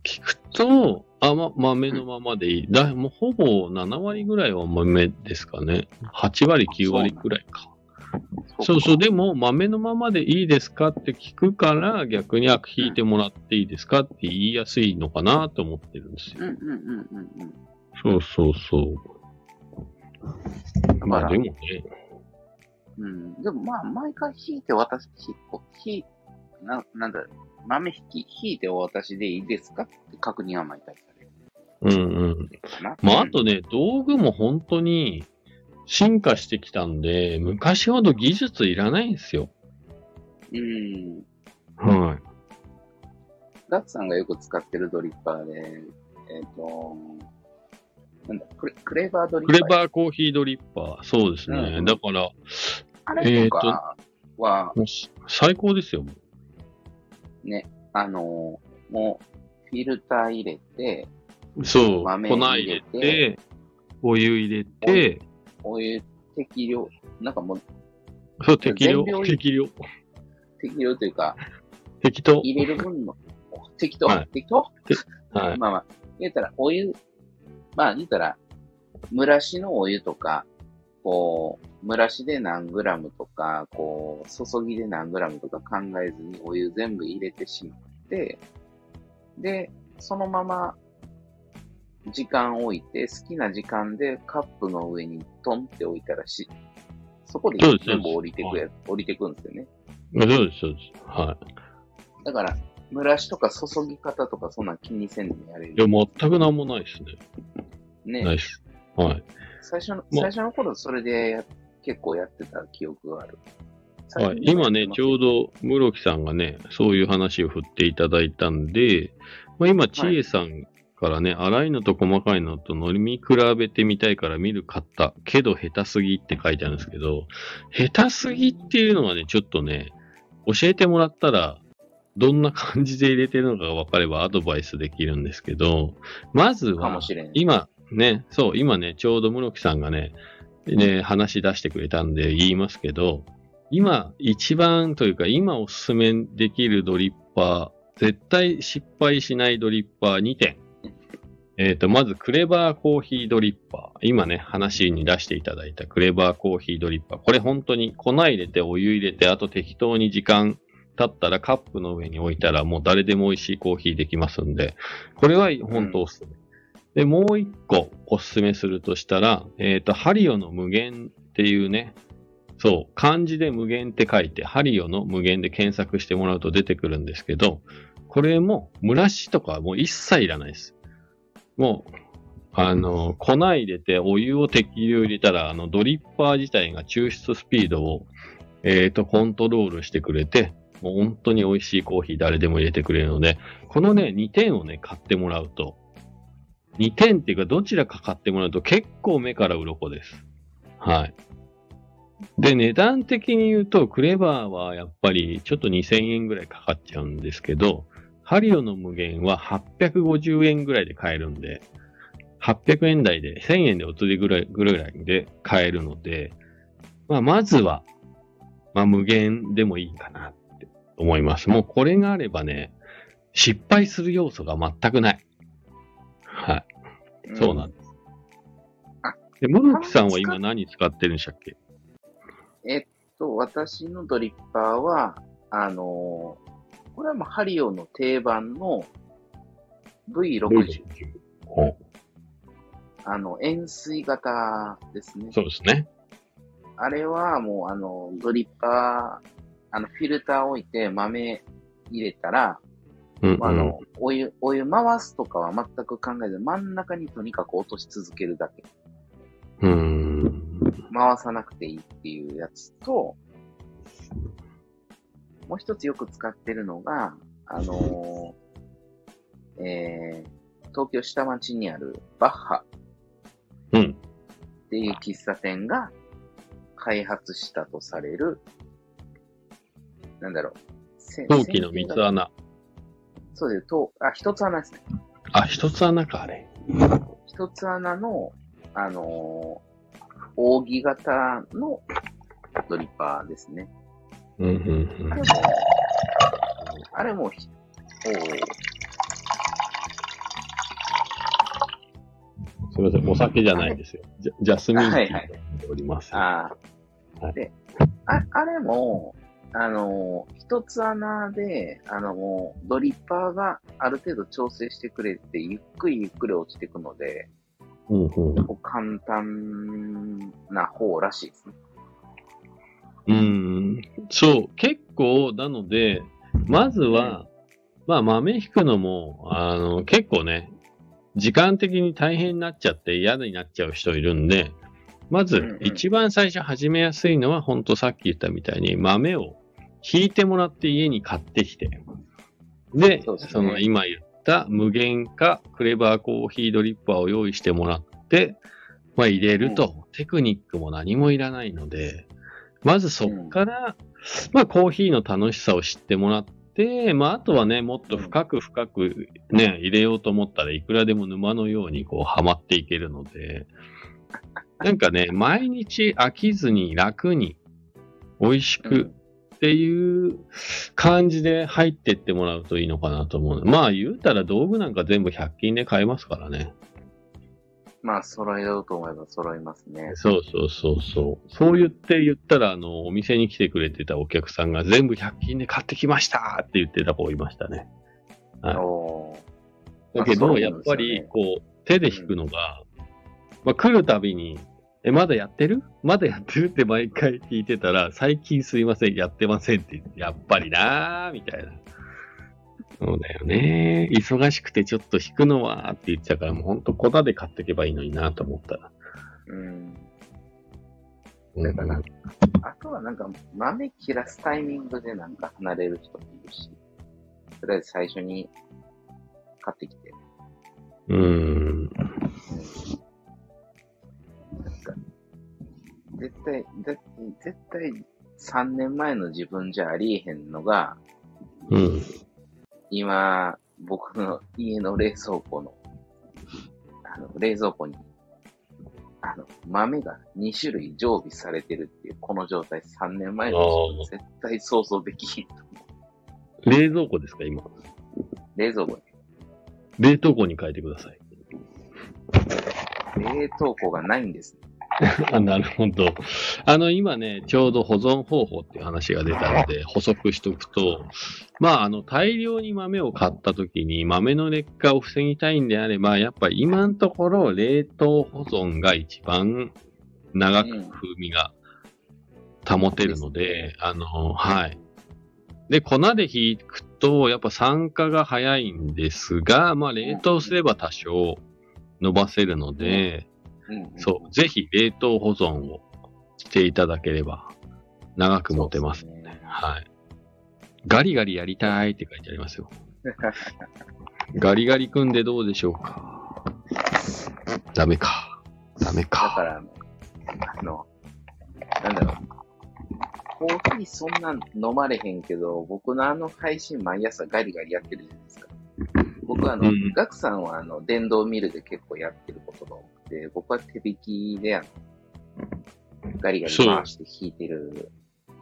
聞くと、あ、ま、豆のままでいい。だ、もうほぼ7割ぐらいは豆ですかね。8割、9割くらいか。そうそう、でも豆のままでいいですかって聞くから、逆に、あ、引いてもらっていいですかって言いやすいのかなと思ってるんですよ。うんうんうんうんうん。そうそうそう。まあでもね、うん。でもまあ、毎回引いて渡し、引い、な、なんだ、豆引き、引いてお渡しでいいですかって確認は毎回されるうんうん。まああとね、道具も本当に進化してきたんで、昔ほど技術いらないんですよ。うん。はい。ガッツさんがよく使ってるドリッパーで、えっ、と、なんだクレ、クレバードリッパー。クレバーコーヒードリッパー、そうですね。うんだから、あれとかは、もう最高ですよ。ね、あの、もう、フィルター入れて、そう、豆粉入れて、お湯入れて、お湯適量、なんかもう、そう、適量。適量、適量というか、適当。入れる分の、適当、はい。適当？はい。まあまあ、言ったら、お湯、まあ言ったら、蒸らしのお湯とか、こう、蒸らしで何グラムとか、こう、注ぎで何グラムとか考えずにお湯全部入れてしまって、で、そのまま、時間置いて、好きな時間でカップの上にトンって置いたらし、そこで全部降りてくや、降りてくんですよね。そうです、そうです。はだから、蒸らしとか注ぎ方とかそんなん気にせんでもやれい。いや、る。全くなんもないですね。ね。ないです。はい。最初の、最初の頃それでや結構やってた記憶がある。はい、今ね、ちょうど室木さんがね、そういう話を振っていただいたんで、まあ、今、千恵さんからね、粗いのと細かいのと飲み比べてみたいから見る買った、けど下手すぎって書いてあるんですけど、下手すぎっていうのがね、ちょっとね、教えてもらったら、どんな感じで入れてるのかが分かればアドバイスできるんですけど、まずは。今ね、そう、今ね、ちょうど室木さんがね、ね、話し出してくれたんで言いますけど、今、一番というか、今おすすめできるドリッパー、絶対失敗しないドリッパー2点。えっ、と、まず、クレバーコーヒードリッパー。今ね、話に出していただいたクレバーコーヒードリッパー。これ本当に粉入れてお湯入れて、あと適当に時間経ったらカップの上に置いたらもう誰でも美味しいコーヒーできますんで、これは本当おすすめ。で、もう一個おすすめするとしたら、えっ、と、ハリオの無限っていうね、そう、漢字で無限って書いて、ハリオの無限で検索してもらうと出てくるんですけど、これも蒸らしとかはもう一切いらないです。もう、あの、粉入れてお湯を適量入れたら、あの、ドリッパー自体が抽出スピードを、えっ、と、コントロールしてくれて、もう本当に美味しいコーヒー誰でも入れてくれるので、このね、2点をね、買ってもらうと、2点っていうか、どちらか買ってもらうと結構目から鱗です。はい。で、値段的に言うと、クレバーはやっぱりちょっと2000円ぐらいかかっちゃうんですけど、ハリオの無限は850円ぐらいで買えるんで、800円台で1000円でお釣りぐらいぐらいで買えるので、まあ、まずは、まあ、無限でもいいかなって思います。もうこれがあればね、失敗する要素が全くない。はい。そうなんです。あで、もどきさんは今何使ってるんでしたっけ？えっと、私のドリッパーは、あのーこれはもうハリオの定番の V60。ほうあの、円錐型ですね。そうですね。あれはもう、あの、ドリッパー、あの、フィルター置いて豆入れたら、うん、まああの、お湯、お湯回すとかは全く考えず、真ん中にとにかく落とし続けるだけ。うん。うん。回さなくていいっていうやつと、もう一つよく使ってるのが、あのーえー、東京下町にあるバッハうん。っていう喫茶店が開発したとされる、なんだろう。せ陶器の三つ。穴。そうです。とあ、一つ穴ですね。あ、一つ穴か、あれ。一つ穴の、あのー扇形のドリッパーですね。うん、うん、あれも、あれもひ、おーすみません、お酒じゃないですよ。ジャジャスミンティーはいはいでおります。ああ、はいで、あ、あれも、あのー一つ穴で、あのドリッパーがある程度調整してくれて、ゆっくりゆっくり落ちていくので、うん、うん。簡単な方らしいですね。うん。そう、結構、なので、まずは、まあ、豆引くのも、あの、結構ね、時間的に大変になっちゃって嫌になっちゃう人いるんで、まず一番最初始めやすいのは、ほんとさっき言ったみたいに、豆を引いてもらって家に買ってきて、で、そその今言った無限化クレバーコーヒードリッパーを用意してもらって、まあ入れると、テクニックも何もいらないので、まずそっから、まあコーヒーの楽しさを知ってもらって、まああとはね、もっと深く深くね、入れようと思ったらいくらでも沼のようにこうハマっていけるので、なんかね、毎日飽きずに楽に美味しくっていう感じで入ってってもらうといいのかなと思う。まあ言うたら道具なんか全部100均で買えますからね。まあ、揃えようと思えば揃いますね。そうそうそうそう。そう言って言ったら、あの、お店に来てくれてたお客さんが全部100均で買ってきましたって言ってた子いましたね。はいおーだけど、やっぱり、こう、手で弾くのが、まあ、来るたびに、え、まだやってる？まだやってるって毎回聞いてたら、最近すいません、やってませんって言って、やっぱりなー、みたいな。そうだよね。忙しくてちょっと弾くのはって言ってたから、もうほんと粉で買っていけばいいのになと思ったら。うん。うんだからあとはなんか、豆切らすタイミングでなんか離れる人もいるし、とりあえず最初に買ってきて、うん。うん。なんか、絶対、絶絶対3年前の自分じゃありえへんのが、うん。今、僕の家の冷蔵庫の、あの、冷蔵庫に、あの、豆が2種類常備されてるっていう、この状態3年前の絶対想像できひんと思う。冷蔵庫ですか、今？冷蔵庫冷凍庫に変えてください。に。冷凍庫がないんです。あなるほど。あの、今ね、ちょうど保存方法っていう話が出たので、補足しとくと、まあ、あの、大量に豆を買った時に豆の劣化を防ぎたいんであれば、やっぱり今のところ冷凍保存が一番長く風味が保てるので、あの、はい。で、粉で引くと、やっぱ酸化が早いんですが、まあ、冷凍すれば多少伸ばせるので。そう、ぜひ冷凍保存をしていただければ、長く持てます。そうですねはい。ガリガリやりたいって書いてありますよ。ガリガリ組んでどうでしょうか？ダメか。ダメだかか。ら、あの、なんだろう。コーヒーそんな飲まれへんけど、僕のあの配信毎朝ガリガリやってるじゃないですか。僕はあの、うんガクさんはあの、電動ミルで結構やってることが多くて、僕は手引きであの、ガリガリ回して弾いてる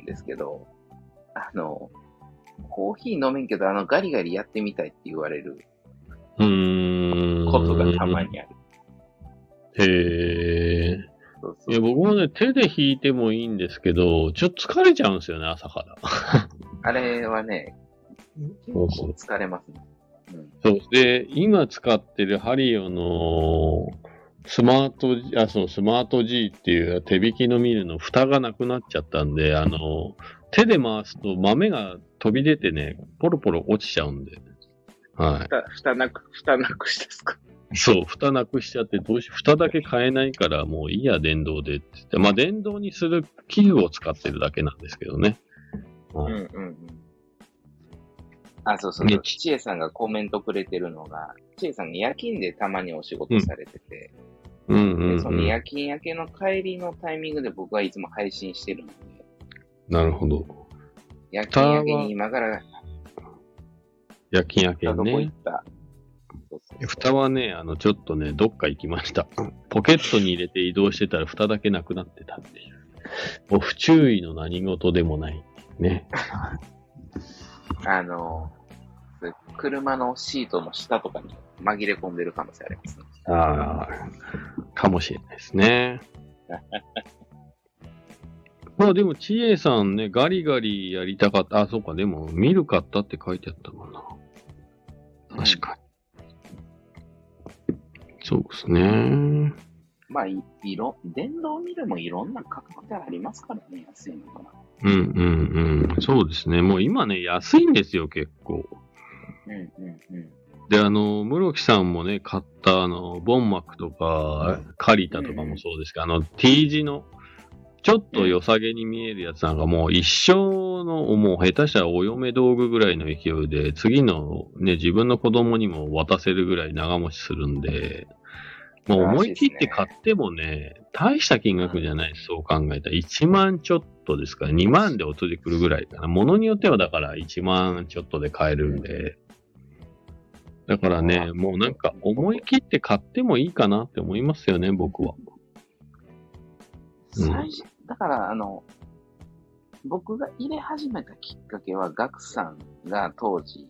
んですけど、あの、コーヒー飲めんけど、あの、ガリガリやってみたいって言われるうーん。ことがたまにある。へえ。そうそ。いうや、僕もね、手で引いてもいいんですけど、ちょっと疲れちゃうんですよね、朝から。あれはね、疲れますね。うん。そう。で、今使ってるハリオのスマート、あ、そう、スマート G っていう手引きのミルの蓋がなくなっちゃったんで、あの、手で回すと豆が飛び出てね、ポロポロ落ちちゃうんで。は蓋、蓋なく、蓋なくしですか？い。そう、蓋なくしちゃって、どうし、蓋だけ買えないから、もういいや、電動でって。まあ、電動にする器具を使ってるだけなんですけどね。はいうんうんうん。あ、そうそうねそう。ちえさんがコメントくれてるのが、ちえさん夜勤でたまにお仕事されてて、うんうん、でそのうん。夜勤明けの帰りのタイミングで僕はいつも配信してるので、なるほど。夜勤明けに今から、夜勤明けどこにね。行った？蓋はね、あの、ちょっとね、どっか行きました。ポケットに入れて移動してたら蓋だけなくなってたっていう。もう不注意の何事でもない。ね。あの、車のシートの下とかに紛れ込んでる可能性ありますね。ああ、かもしれないですね。まあでも、ちえさんね、ガリガリやりたかった。あ、そうか、でも、ミル買ったって書いてあったもんな。確かに。そうですね。まあ、い、いろ、電動ミルもいろんな価格でありますからね、安いのかな。うんうんうん。そうですね。もう今ね、安いんですよ、結構。うんうんうん。で、あの、室木さんもね、買った、あの、ボンマックとか、カリタとかもそうですけど、あの、T 字の、ちょっと良さげに見えるやつなんかもう一生の、もう下手したらお嫁道具ぐらいの勢いで、次のね、自分の子供にも渡せるぐらい長持ちするんで、もう思い切って買ってもね、大した金額じゃないです、そう考えたら。1万ちょっとですか？ら、2万で落ちてくるぐらいかな。ものによってはだから1万ちょっとで買えるんで、だからね、もうなんか思い切って買ってもいいかなって思いますよね、僕は。うん最初、だから、あの、僕が入れ始めたきっかけは、ガクさんが当時、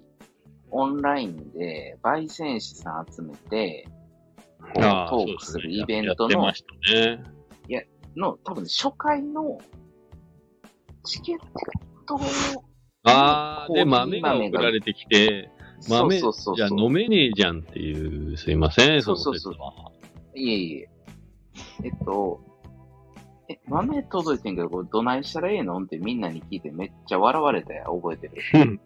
オンラインで焙煎師さん集めて、トークするイベントのやってま、したね。の、多分ね初回のチケットを、ああ、で、豆が送られてきて、豆、そうそうそうじゃあ。飲めねえじゃんっていう、すいません、そうそうそう。いえいえ。えっと、え、豆届いてんけど、これどないしたらええの？ってみんなに聞いてめっちゃ笑われたや、覚えてる？うん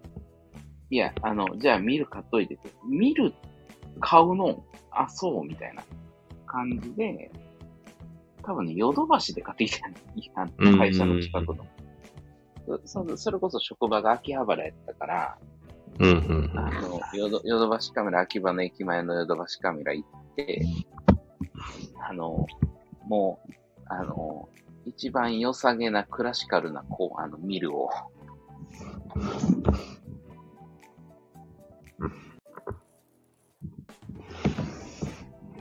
いや、あの、じゃあミル買っといてって。ミル買うの？あ、そう、みたいな感じで、多分ね、ヨドバシで買ってきたん会社の近くの。そそそれこそ職場が秋葉原やったから、うんうんあの、ヨドバシカメラ、秋葉の駅前のヨドバシカメラ行って、あの、もう、あの、一番良さげなクラシカルな、こう、あの、ミルを、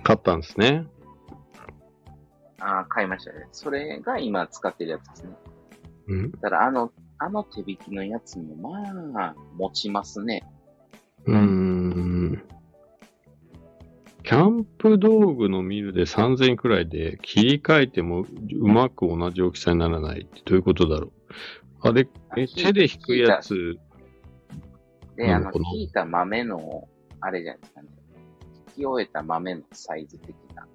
買ったんですね。あー買いましたね。それが今使ってるやつですね。うん。ただ、あの、あの手引きのやつも、まあ、持ちますね。うーん。キャンプ道具のミルで3000円くらいで切り替えてもうまく同じ大きさにならないってどういうことだろう？あれ、え、ひ手で引くやつ、で、あの引いた豆の、あれじゃないですかね。引き終えた豆のサイズ的な。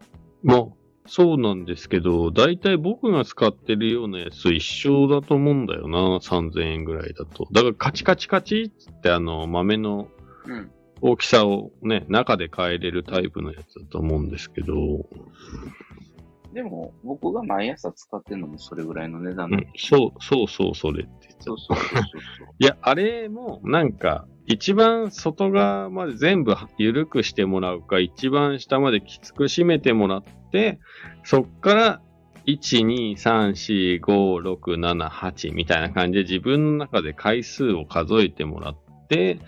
まあ、そうなんですけど、だいたい僕が使ってるようなやつと一緒だと思うんだよな、3000円ぐらいだと。だからカチカチカチってあの豆のうん。大きさをね、中で変えれるタイプのやつだと思うんですけど、でも、僕が毎朝使ってるのもそれぐらいの値段うん、そう、そうそう、それって言ってたそうそうそうそう。いや、あれも、なんか、一番外側まで全部緩くしてもらうか、一番下まできつく締めてもらって、そっから、1、2、3、4、5、6、7、8みたいな感じで自分の中で回数を数えてもらって、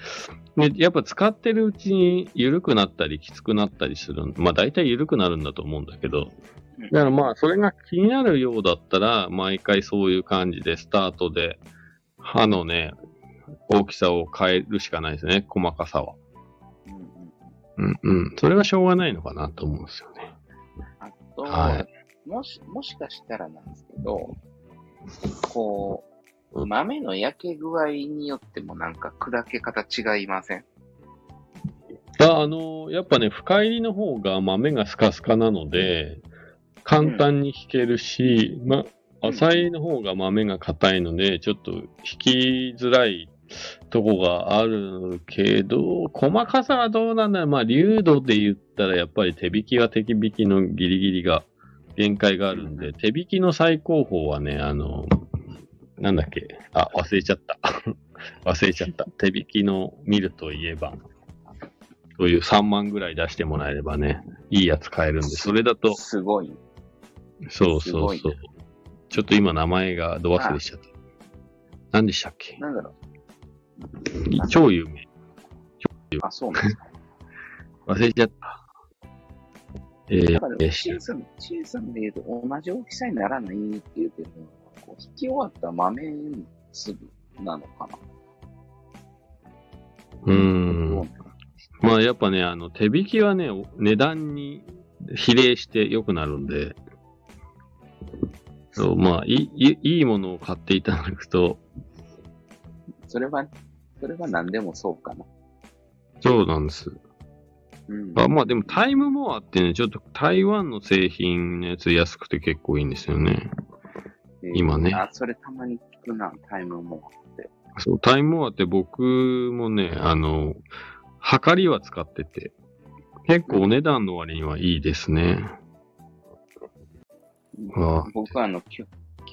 で、やっぱ使ってるうちに緩くなったりきつくなったりする。まあ大体緩くなるんだと思うんだけど、だからまあ、それが気になるようだったら、毎回そういう感じで、スタートで、刃のね、大きさを変えるしかないですね、細かさは。うんうんうんうん。それはしょうがないのかなと思うんですよね。あと、はもし、もしかしたらなんですけど、こう、豆の焼け具合によってもなんか砕け方違いません？ああの、やっぱね、深入りの方が豆がスカスカなので、簡単に引けるし、ま、浅いの方が豆が硬いので、ちょっと引きづらいとこがあるけど、細かさはどうなんだろう。まあ、流度で言ったら、やっぱり手引きは手引きのギリギリが、限界があるんで、手引きの最高峰はね、あの、なんだっけ、あ、忘れちゃった。忘れちゃった。手引きの見るといえば、そういう3万ぐらい出してもらえればね、いいやつ買えるんで、それだと、すごい。そうそうそう。ちょっと今名前がど忘れしちゃった。何でしたっけ？なんだろ超有名。う。あ、そうなんですか。忘れちゃった。えーだから、えーシエさん、シエさんで言うと同じ大きさにならないって言うけど、こう引き終わった豆粒なのかな。うんまあやっぱね、あの、手引きはね、お値段に比例して良くなるんで、そう、まあ、いい、いいものを買っていただくと、それは、それは何でもそうかな。そうなんです。うん。あまあでもタイムモアってね、ちょっと台湾の製品のやつ安くて結構いいんですよね。えー今ねあ、それたまに聞くな、タイムも。そう、タイムモアって僕もね、あの、測りは使ってて、結構お値段の割にはいいですね。あ僕はあの、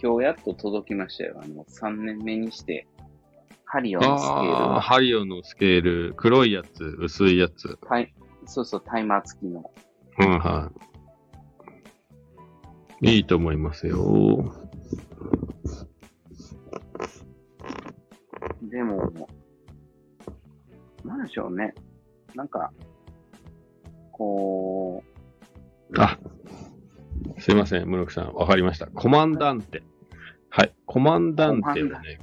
今日やっと届きましたよ。あの、3年目にして、ハリオのスケールああ、はハリオのスケール、黒いやつ、薄いやつ。タイ、そうそう、タイマー付きの。うん、はい。いいと思いますよ。でも、なんでしょうね。なんか、こあ、すいません、室木さん、わかりました。コマンダンテ。はい、コマンダンテをね、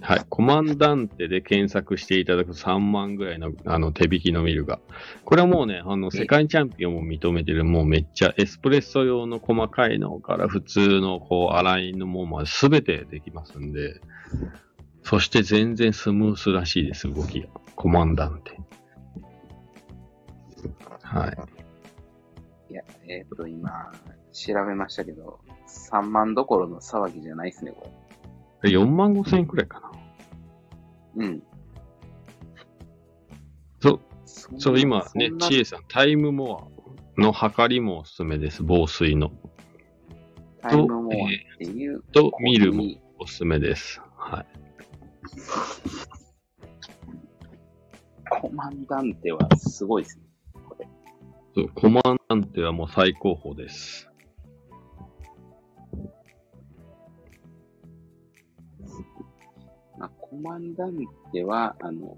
はい、コマンダンテで検索していただく3万ぐらいのあの手引きのミルが。これはもうね、あの、世界チャンピオンも認めてる、もうめっちゃエスプレッソ用の細かいのから普通のこう、洗いのものまで全てできますんで、そして全然スムースらしいです、動きが。コマンダンテ。はい。う、いや、えっ、と、今、調べましたけど、3万どころの騒ぎじゃないですね、こ4万5千円くらいかな。れ。うん。そう、そう、今ねちえさん、タイムモアの測りもおすすめです。防水の。タイムモアっていう。と、ミルもおすすめです。はい。コマンダンテはすごいですね。これ。そうコマンダンテはもう最高峰です。コマンダンテは、あの、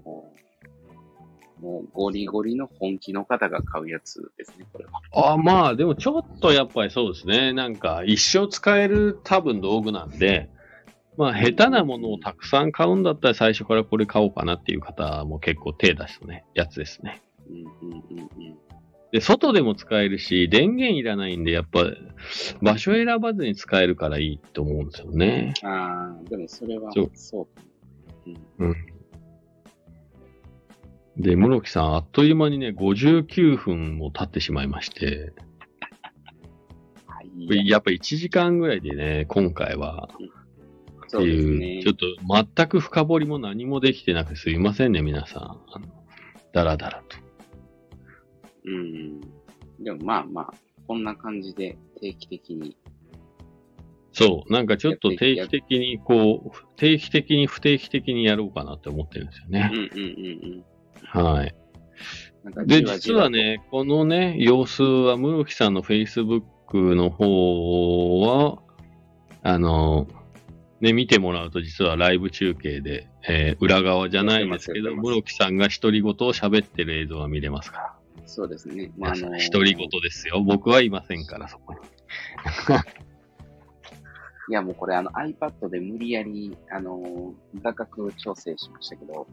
もうゴリゴリの本気の方が買うやつですね、これは。あまあ、でもちょっとやっぱりそうですね。なんか、一生使える多分道具なんで、まあ、下手なものをたくさん買うんだったら最初からこれ買おうかなっていう方も結構手出すね、やつですね。うんうんうんうん。で、外でも使えるし、電源いらないんで、やっぱ、場所選ばずに使えるからいいと思うんですよね。ああ、でもそれはそうそうかも。で、室木さん、あっという間にね、59分も経ってしまいまして、はい。やっぱ1時間ぐらいでね、今回は、っていう、ねちょっ。と全く深掘りも何もできてなくてすいませんね、皆さん。だらだらと。うん。でもまあまあ、こんな感じで定期的に。そう、なんかちょっと定期的に、こう、定期的に不定期的にやろうかなって思ってるんですよね。うんうんうんうん。はい。で、実は、ね、このね、様子は、室木さんの Facebook の方は、あの、ね、見てもらうと実はライブ中継で、えー裏側じゃないですけど、室木さんが独り言を喋ってる映像が見れますから。そうですね。まあ、あのー独り言ですよ。僕はいませんから、そこに。いや、もうこれあの iPad で無理やり、あの、画角調整しましたけど、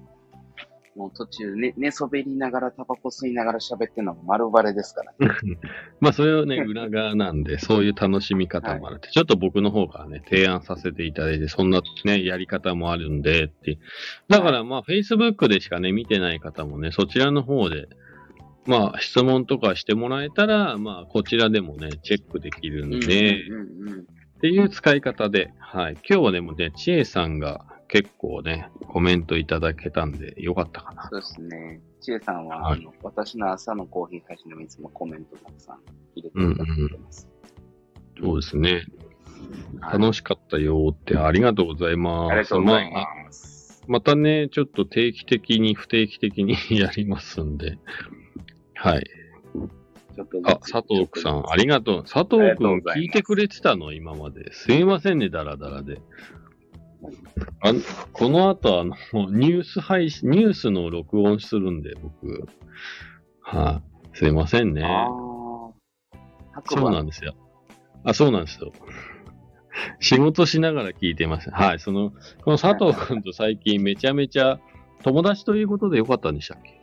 もう途中ね、寝そべりながらタバコ吸いながら喋ってるのも丸バレですからね。まあ、それをね、裏側なんで、そういう楽しみ方もあるって、ちょっと僕の方からね、提案させていただいて、そんなね、やり方もあるんで、って。だから、まあ、Facebook でしかね、見てない方もね、そちらの方で、まあ、質問とかしてもらえたら、まあ、こちらでもね、チェックできるんで、うんうんうんっていう使い方で、はい。今日はでもね、ちえさんが結構ね、コメントいただけたんで、よかったかな。そうですね。ちえさんは、はいあの私の朝のコーヒー配信でもいつもコメントたくさん入れていただいてます。そうですね。はい楽しかったよって、ありがとうございます。ありがとうございまあます。またね、ちょっと定期的に、不定期的に やりますんで。はい。ちょっとあ、佐藤くさん、ありがとう。佐藤くん聞いてくれてたの？今まで。すいませんね、ダラダラで。あこの後、あの、ニュース配信、ニュースの録音するんで、僕。はい、すいませんね。そうなんですよ。あ、そうなんですよ。仕事しながら聞いてます。はい。その、この佐藤くんと最近めちゃめちゃ友達ということでよかったんでしたっけ？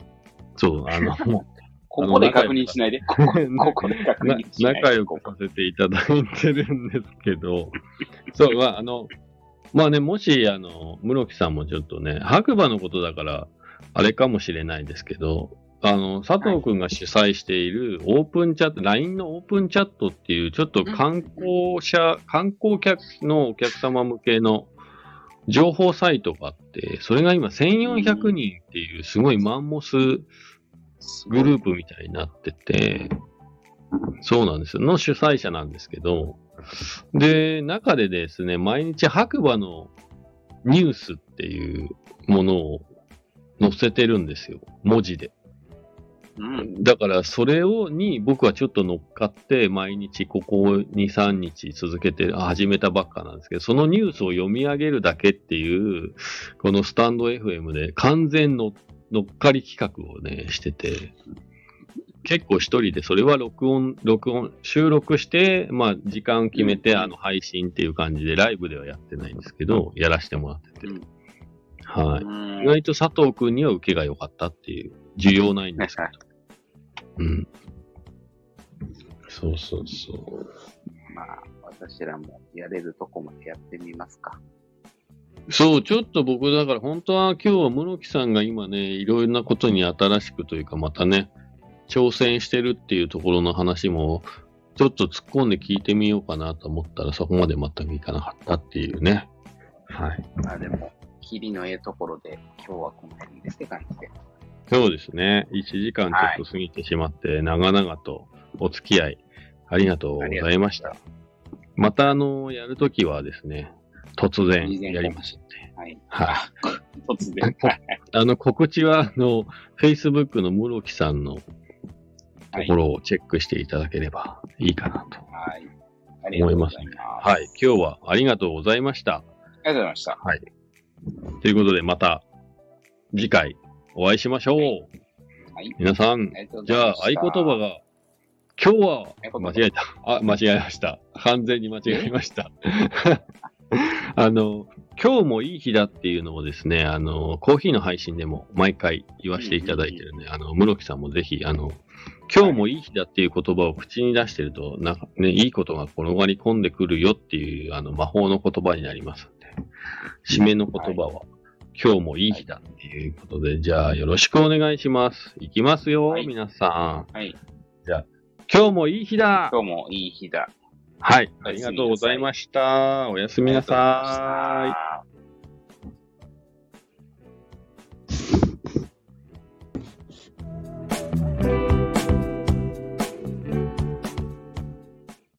そう、あの、も ここで確認しないで。ここここで確認しないで。仲良くさせていただいてるんですけど、そう、まあ、あの、まあね、もし、あの、室木さんもちょっとね、白馬のことだから、あれかもしれないですけど、あの、佐藤くんが主催しているオープンチャット、LINE のオープンチャットっていう、ちょっと観光者、観光客のお客様向けの情報サイトがあって、それが今1400人っていうすごいマンモスグループみたいになってて、そうなんですよ。の主催者なんですけど、で、中でですね、毎日白馬のニュースっていうものを載せてるんですよ。文字で。うん。だから、それを、に僕はちょっと乗っかって、毎日ここ2、3日続けて、あ始めたばっかなんですけど、そのニュースを読み上げるだけっていう、このスタンド FM で完全の乗っかり企画をね、してて、結構一人で、それは録音、録音、収録して、まあ、時間決めて、うんあの、配信っていう感じで、ライブではやってないんですけど、やらせてもらってて。うんはい。うん意外と佐藤くんには受けが良かったっていう、需要ないんですけど。うん。そうそうそう。まあ、私らもやれるとこまでやってみますか。そう、ちょっと僕、だから本当は今日は室木さんが今ね、いろいろなことに新しくというか、またね、挑戦してるっていうところの話も、ちょっと突っ込んで聞いてみようかなと思ったら、そこまで全くいかなかったっていうね。はい。まあでも、霧のええところで、今日はこの辺ですって感じで。そうですね。1時間ちょっと過ぎてしまって、長々とお付き合いありがとうございました。また、あの、やるときはですね、突然やりますんで。はい。はい。突然。あの、告知は、あの、Facebook の室木さんのところをチェックしていただければいいかなと。はい。ありがとうございます。はい。今日はありがとうございました。ありがとうございました。ということで、また次回お会いしましょう。はい。皆さん、じゃあ合言葉が、今日は間違えた。あ、間違えました。完全に間違えました。あの、今日もいい日だっていうのをですね、あの、コーヒーの配信でも毎回言わせていただいてるんで、あの、室木さんもぜひ、あの、今日もいい日だっていう言葉を口に出してると、なんかね、いいことが転がり込んでくるよっていう、あの、魔法の言葉になりますんで、締めの言葉は、今日もいい日だっていうことで、じゃあよろしくお願いします。いきますよ、はい皆さん。はい。今日もいい日だ今日もいい日だ。はい。ありがとうございました。おやすみなさい。